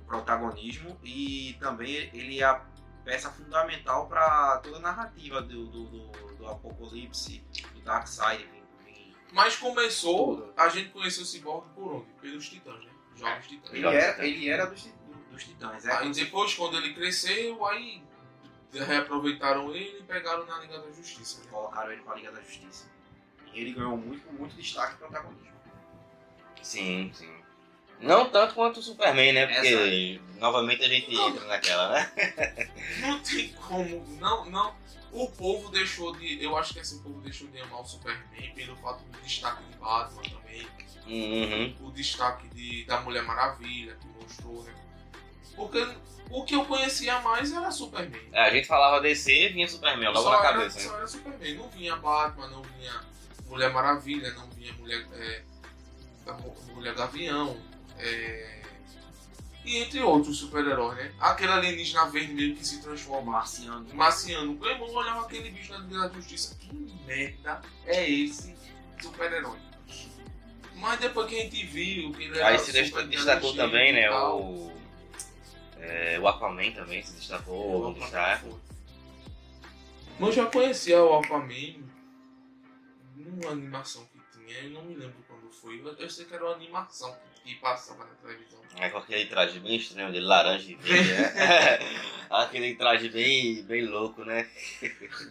A: protagonismo e também ele é a peça fundamental para toda a narrativa do, do, do, do Apocalipse, do Darkseid. vem- vem-
C: Mas começou, a gente conheceu o Cyborg por onde? Pelos Titãs, né? Jogos Titãs.
A: Ele era, ele era dos, do- dos Titãs. É,
C: Aí depois, quando ele cresceu, aí reaproveitaram ele e pegaram na Liga da Justiça. Né?
A: colocaram ele para a Liga da Justiça. E ele ganhou muito, muito destaque e protagonismo.
B: Sim, sim. Não tanto quanto o Superman, né? Porque novamente a gente
C: Não.
B: entra naquela, né? <laughs>
C: Não tem como. Não, não. O povo deixou de. Eu acho que esse povo deixou de amar o Superman pelo fato do destaque de Batman também.
B: Uhum.
C: O destaque de, da Mulher Maravilha, que mostrou, né? Porque o que eu conhecia mais era Superman.
B: É, a gente falava DC vinha Superman logo
C: só,
B: na
C: era,
B: cabeça. né?
C: só era Superman. Não vinha Batman, não vinha Mulher Maravilha, não vinha Mulher. É, Mulher Gavião. É, e entre outros super-heróis, né? Aquele alienígena verde mesmo que se
A: O
C: transforma.
A: Marciano.
C: O Marciano, meu irmão olhava aquele bicho na Liga da Justiça. Que merda é esse super-herói? Mas depois que a gente viu que ele era
B: Aí se destacou também, né? O, é, o Aquaman também se destacou destaque.
C: Mas eu já conhecia o Aquaman numa animação que tinha, eu não me lembro quando foi. Eu sei que era uma animação que passava na televisão.
B: É com aquele traje bem estranho dele, laranja e verde, né? <laughs> aquele traje bem, bem louco, né?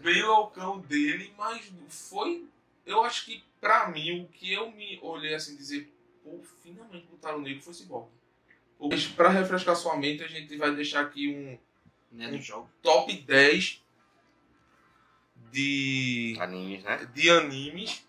C: Bem loucão dele, mas foi. Eu acho que pra mim, o que eu me olhei assim dizer, pô, finalmente botaram o negro foi Cyborg. Mas Pra refrescar sua mente, a gente vai deixar aqui um
A: Né, do jogo.
C: top 10 de.
B: Animes, né?
C: de animes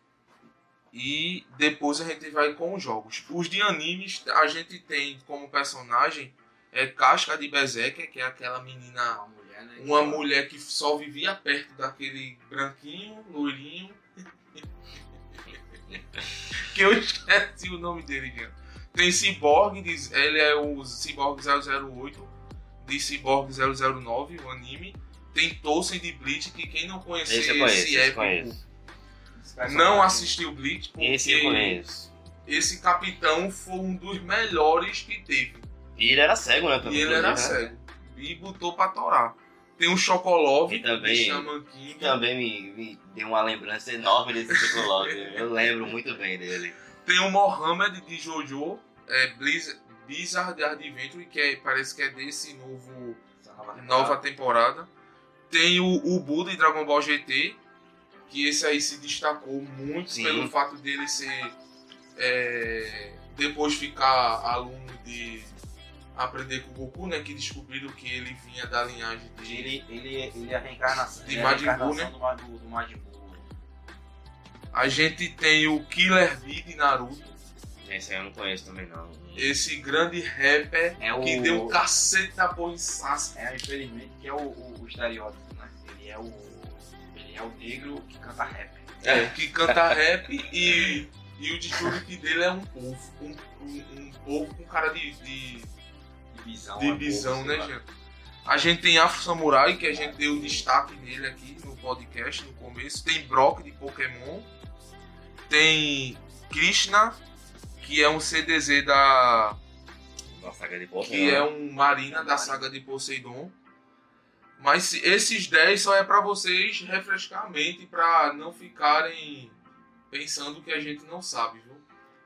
C: e depois a gente vai com os jogos. Os de animes a gente tem como personagem é Casca de Berserker, que é aquela menina,
A: Uma mulher, né?
C: uma mulher que só vivia perto daquele branquinho, loirinho. <laughs> que eu esqueci o nome dele, já. Tem Cyborg, ele é o Cyborg 008 de Cyborg 009, o anime. Tem Tolkien de Bleach, que quem não conhecer
B: Esse conheço,
C: esse épico não assistiu Bleach porque
B: Esse eu conheço.
C: esse capitão foi um dos melhores que teve.
B: E ele era cego, né?
C: E
B: também,
C: ele era
B: né?
C: cego. E botou pra torar. Tem o Chocolove,
B: E também-
C: de Shaman King.
B: Também me, me deu uma lembrança enorme desse Chocolate. <laughs> eu lembro muito bem dele.
C: Tem o Mohamed de Jojo, é, Blizz- Blizzard Adventure, que é- parece que é desse novo
A: Essa nova temporada.
C: nova temporada. Tem o, o Buda de Dragon Ball GT, que esse aí se destacou muito
B: Sim.
C: pelo fato dele ser. é, depois ficar aluno de aprender com o Goku, né? Que descobriram que ele vinha da linhagem de.
A: Ele, ele, ele é a reencarnação.
C: De
A: ele é
C: Majin Buu, né?
A: do, do, do Majin Buu.
C: A gente tem o Killer Bee de Naruto.
B: Esse aí eu não conheço também, não.
C: esse grande rapper
A: É o.
C: que deu um cacete da porra em Sasuke.
A: É, infelizmente, que é o, o, o estereótipo, né? Ele é o. É o negro que canta rap.
C: É, que canta rap e, e o destaque dele é um povo. Um, um, um povo com cara de, de,
A: visão.
C: de
A: é
C: visão,
A: pouco,
C: né,
A: lá.
C: gente? A gente tem Afro Samurai, que a gente deu destaque nele aqui no podcast no começo. Tem Brock de Pokémon. Tem Krishna, que é um CDZ da.
B: Na saga de Pokémon.
C: que é um Marina da saga de Poseidon. Mas se- esses 10 só é pra vocês refrescar a mente, pra não ficarem pensando que a gente não sabe, viu?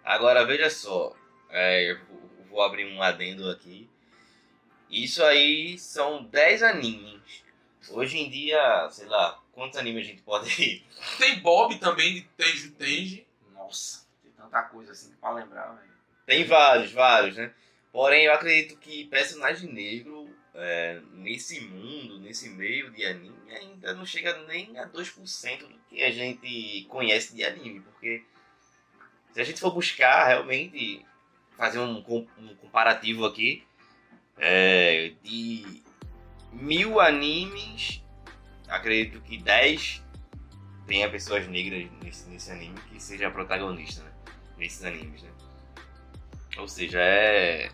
B: Agora veja só, é, eu vou- vou abrir um adendo aqui. Isso aí são 10 animes. Hoje em dia, sei lá, quantos animes a gente pode ir?
C: Tem Bob também de Tenjo Tenji.
A: Nossa, tem tanta coisa assim pra lembrar, velho.
B: Tem vários, vários, né? Porém, eu acredito que personagem negro é, nesse mundo, nesse meio de anime, ainda não chega nem a 2% do que a gente conhece de anime. Porque se a gente for buscar realmente fazer um, um comparativo aqui é, de mil animes, acredito que 10 tenha pessoas negras nesse, nesse anime que seja protagonista, né? Nesses animes, né? Ou seja, é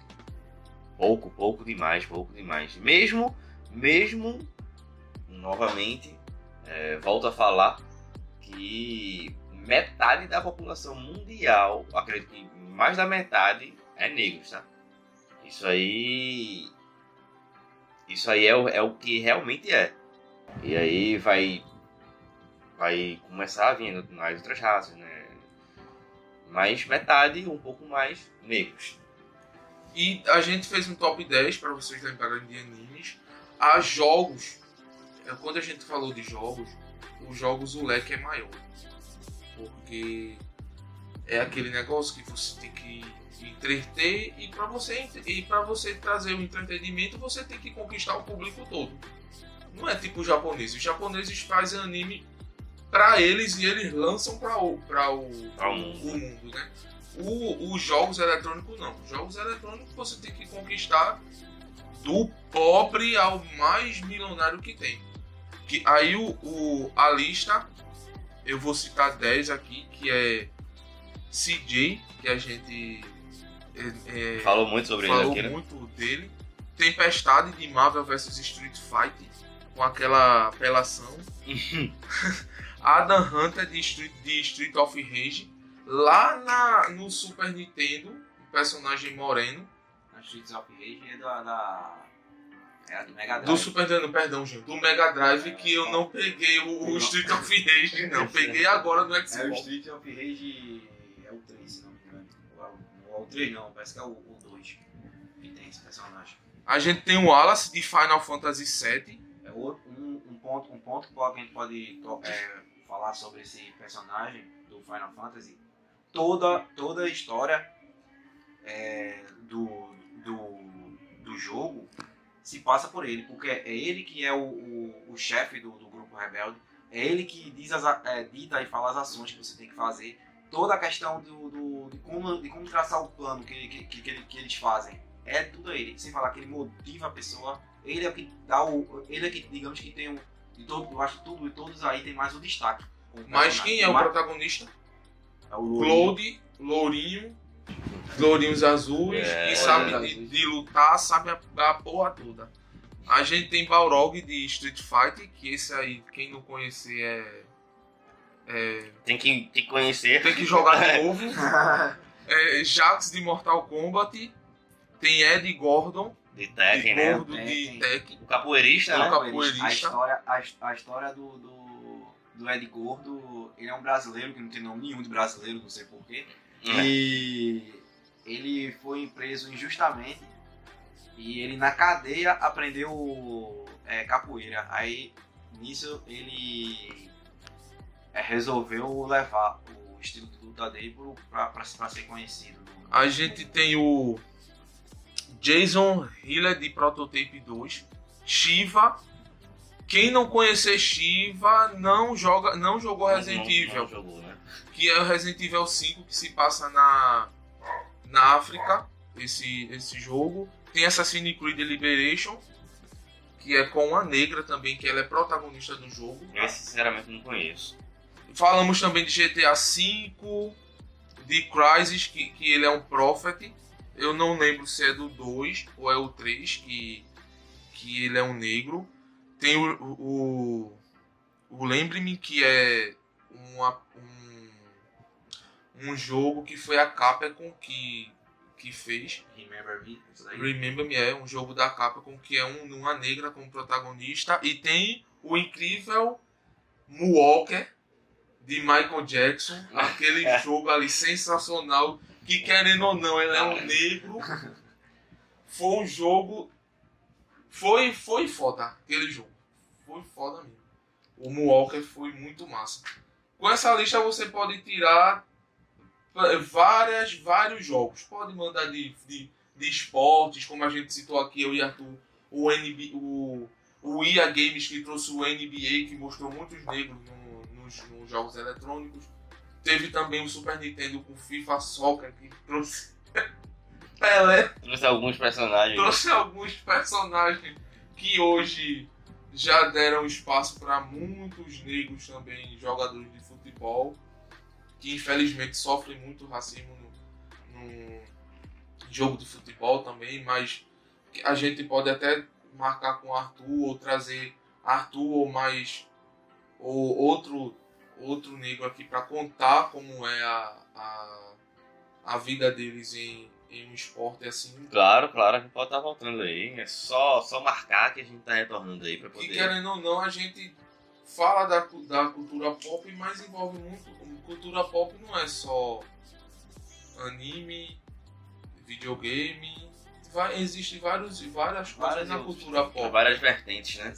B: pouco, pouco demais, pouco demais. Mesmo, mesmo, novamente, é, volto a falar que metade da população mundial, acredito que mais da metade é negros, tá? Isso aí, isso aí é o, é o que realmente é. E aí vai, vai começar a vir nas outras raças, né? Mas metade, um pouco mais, negros.
C: E a gente fez um top 10 pra vocês lembrarem de animes. Há jogos. É, Quando a gente falou de jogos, os jogos o leque é maior. Porque é aquele negócio que você tem que entreter e para você e para você trazer o entretenimento você tem que conquistar o público todo. Não é tipo os japoneses. Os japoneses fazem anime para eles e eles lançam para o para o,
B: o mundo,
C: né? O- os jogos eletrônicos não. Os jogos eletrônicos você tem que conquistar do pobre ao mais milionário que tem. Que aí o, o- a lista eu vou citar 10 aqui que é CJ que a gente é, é,
B: Falou muito sobre ele
C: falou
B: aqui, né?
C: muito dele. Tempestade de Marvel vs Street Fighter com aquela apelação. <laughs> <laughs> Adam Hunter de Street, de Street of Rage. Lá na, no Super Nintendo, o personagem moreno.
A: A Streets of Rage é da. da... É a do Mega Drive.
C: Do Super Nintendo, perdão, gente. Do Mega Drive, que eu não peguei o, o Street of Rage, não. Peguei agora no
A: É o
C: Xbox.
A: Street of Rage. É o 3, se não me engano. Ou é o- Ou é o 3 não, parece que é o, o 2 que tem esse personagem.
C: A gente tem o Wallace de Final Fantasy VII.
A: É outro, um, um ponto, um ponto que a gente pode é, falar sobre esse personagem do Final Fantasy. Toda, toda a história é, do, do, do jogo se passa por ele, porque é ele que é o, o, o chefe do, do grupo rebelde, é ele que diz as, é, dita e fala as ações que você tem que fazer, toda a questão do, do- de, como, de como traçar o plano que, que, que, que ele- que eles fazem. É tudo ele, sem falar que ele motiva a pessoa ele é o que dá o. Ele é que, digamos que tem o. De todo, eu acho que tudo, todos aí tem mais o destaque.
C: Mas quem é o protagonista?
A: É o Lourinho.
C: Claude, Lourinho, Lourinhos azuis,
B: É,
C: que sabe de, de lutar, sabe a, a porra toda. A gente tem Balrog de Street Fighter, que esse aí, quem não conhecer é. é
B: Tem que, tem que conhecer.
C: tem que jogar de <laughs> novo. É, Jax de Mortal Kombat. Tem Ed Gordon,
B: De
C: de
B: Tekken, né?
C: gordo de
A: Tekken.
B: O capoeirista, né?
C: o capoeirista.
A: A história, a, a história do, do, do Ed Gordo, ele é um brasileiro que não tem nome nenhum de brasileiro, não sei porquê.
B: É.
A: E ele foi preso injustamente e ele na cadeia aprendeu é, capoeira. Aí nisso ele é, resolveu levar o estilo de luta dele pra ser conhecido.
C: A gente tem o Jason Hiller de Prototype 2. Shiva. Quem não conhecer Shiva não joga, não jogou Resident Evil.
B: né?
C: que é o Resident Evil 5 que se passa na, na África. esse, esse jogo. Tem Assassin's Creed Liberation, que é com a negra também, que ela é protagonista do jogo.
B: Eu sinceramente não conheço.
C: Falamos também de GTA V, de Crysis, que, que ele é um Prophet. Eu não lembro se é do 2 ou é o 3, que, que ele é um negro. Tem o, o, o Lembre-me, que é uma, um, um jogo que foi a Capcom que, que fez.
A: Remember Me.
C: Remember Me é um jogo da Capcom que é um, uma negra como protagonista. E tem o incrível Moonwalker de Michael Jackson. Aquele <laughs> jogo ali sensacional. Que querendo ou não, ele é um negro. <laughs> Foi um jogo. Foi, foi foda aquele jogo. Foi foda mesmo. O Moonwalker foi muito massa. Com essa lista você pode tirar eh, várias, vários jogos. Pode mandar de, de, de esportes, como a gente citou aqui, eu e Arthur, o, NB, o, o IA Games que trouxe o NBA, que mostrou muitos negros no, nos, nos jogos eletrônicos. Teve também o Super Nintendo com FIFA Soccer, que trouxe <laughs> Pelé,
B: Trouxe alguns personagens.
C: trouxe alguns personagens que hoje já deram espaço para muitos negros também, jogadores de futebol, que infelizmente sofrem muito racismo no, no jogo de futebol também, mas a gente pode até marcar com Arthur ou trazer Arthur ou mais ou outro outro negro aqui para contar como é a, a, a vida deles em, um esporte assim
B: Claro, claro, a gente pode estar voltando aí. É só, só marcar que a gente tá retornando aí
C: que
B: poder.
C: querendo ou não a gente fala da, da cultura pop mas envolve muito cultura pop não é só anime videogame vai, existe vários várias coisas
A: Várias
C: na cultura
B: Tem
C: pop
B: várias vertentes, né?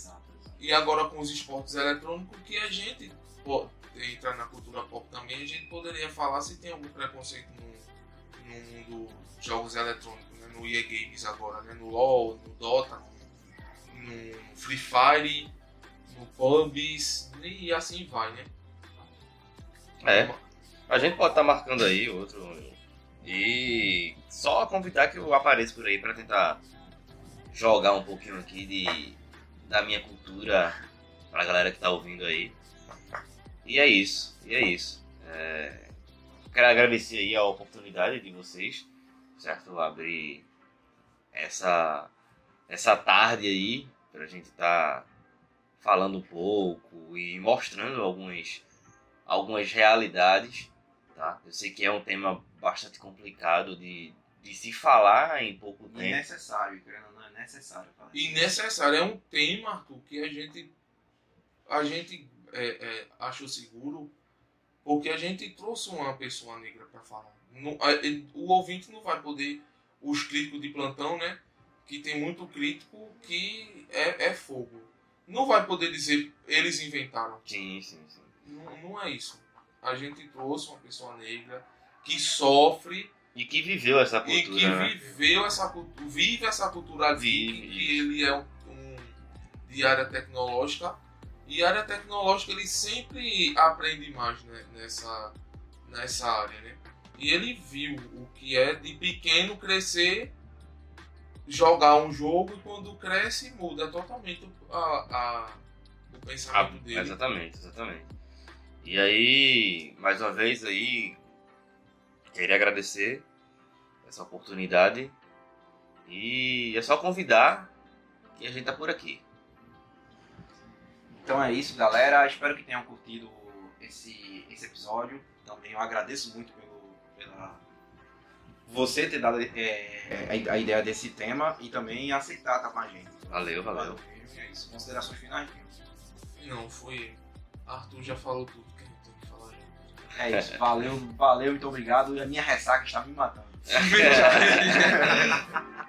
C: E agora com os esportes eletrônicos que a gente pode entrar na cultura pop também, a gente poderia falar se tem algum preconceito no, no mundo dos jogos eletrônicos, né? no EA Games agora, né? no LoL, no Dota, no, Free Fire, no PUBG e assim vai, né?
B: É. A gente pode estar marcando aí outro. E só convidar que eu apareça por aí pra tentar jogar um pouquinho aqui de, da minha cultura pra galera que tá ouvindo aí. E é isso, e é isso. É, quero agradecer aí a oportunidade de vocês, certo? Abrir essa, essa tarde aí pra gente estar falando um pouco e mostrando algumas algumas realidades, tá? Eu sei que é um tema bastante complicado de, de se falar em pouco tempo.
A: necessário, querendo ou não, é necessário. falar
C: E
A: isso.
C: necessário, é um tema, Arthur, que a gente, a gente é, é, achou seguro porque a gente trouxe uma pessoa negra para falar. Não- a- ele- o ouvinte não vai poder, os críticos de plantão, né? Que tem muito crítico que é, é fogo. Não vai poder dizer eles inventaram.
B: Sim, sim, sim.
C: Não, não é isso. A gente trouxe uma pessoa negra que sofre
B: E que viveu essa
C: e
B: cultura,
C: que
B: né?
C: viveu essa cultura, vive essa cultura
B: vive,
C: que ele é um, um de área tecnológica e área tecnológica ele sempre aprende mais né, nessa nessa área, né? E ele viu o que é de pequeno crescer, jogar um jogo e quando cresce muda totalmente a, a- o
B: Ah,
C: pensamento dele.
B: exatamente, exatamente. E aí, mais uma vez aí, queria agradecer essa oportunidade e é só convidar que a gente tá por aqui.
A: Então é isso, galera. Espero que tenham curtido esse, esse episódio. Também eu agradeço muito pelo, pela você ter dado é, a, a ideia desse tema e também aceitar estar com a gente.
B: Valeu, valeu.
A: É isso. Considerações finais?
C: Não, foi. Arthur já falou tudo que a gente tem que falar. já.
A: É isso. Valeu, valeu, muito obrigado. E a minha ressaca está me matando. <laughs> <laughs>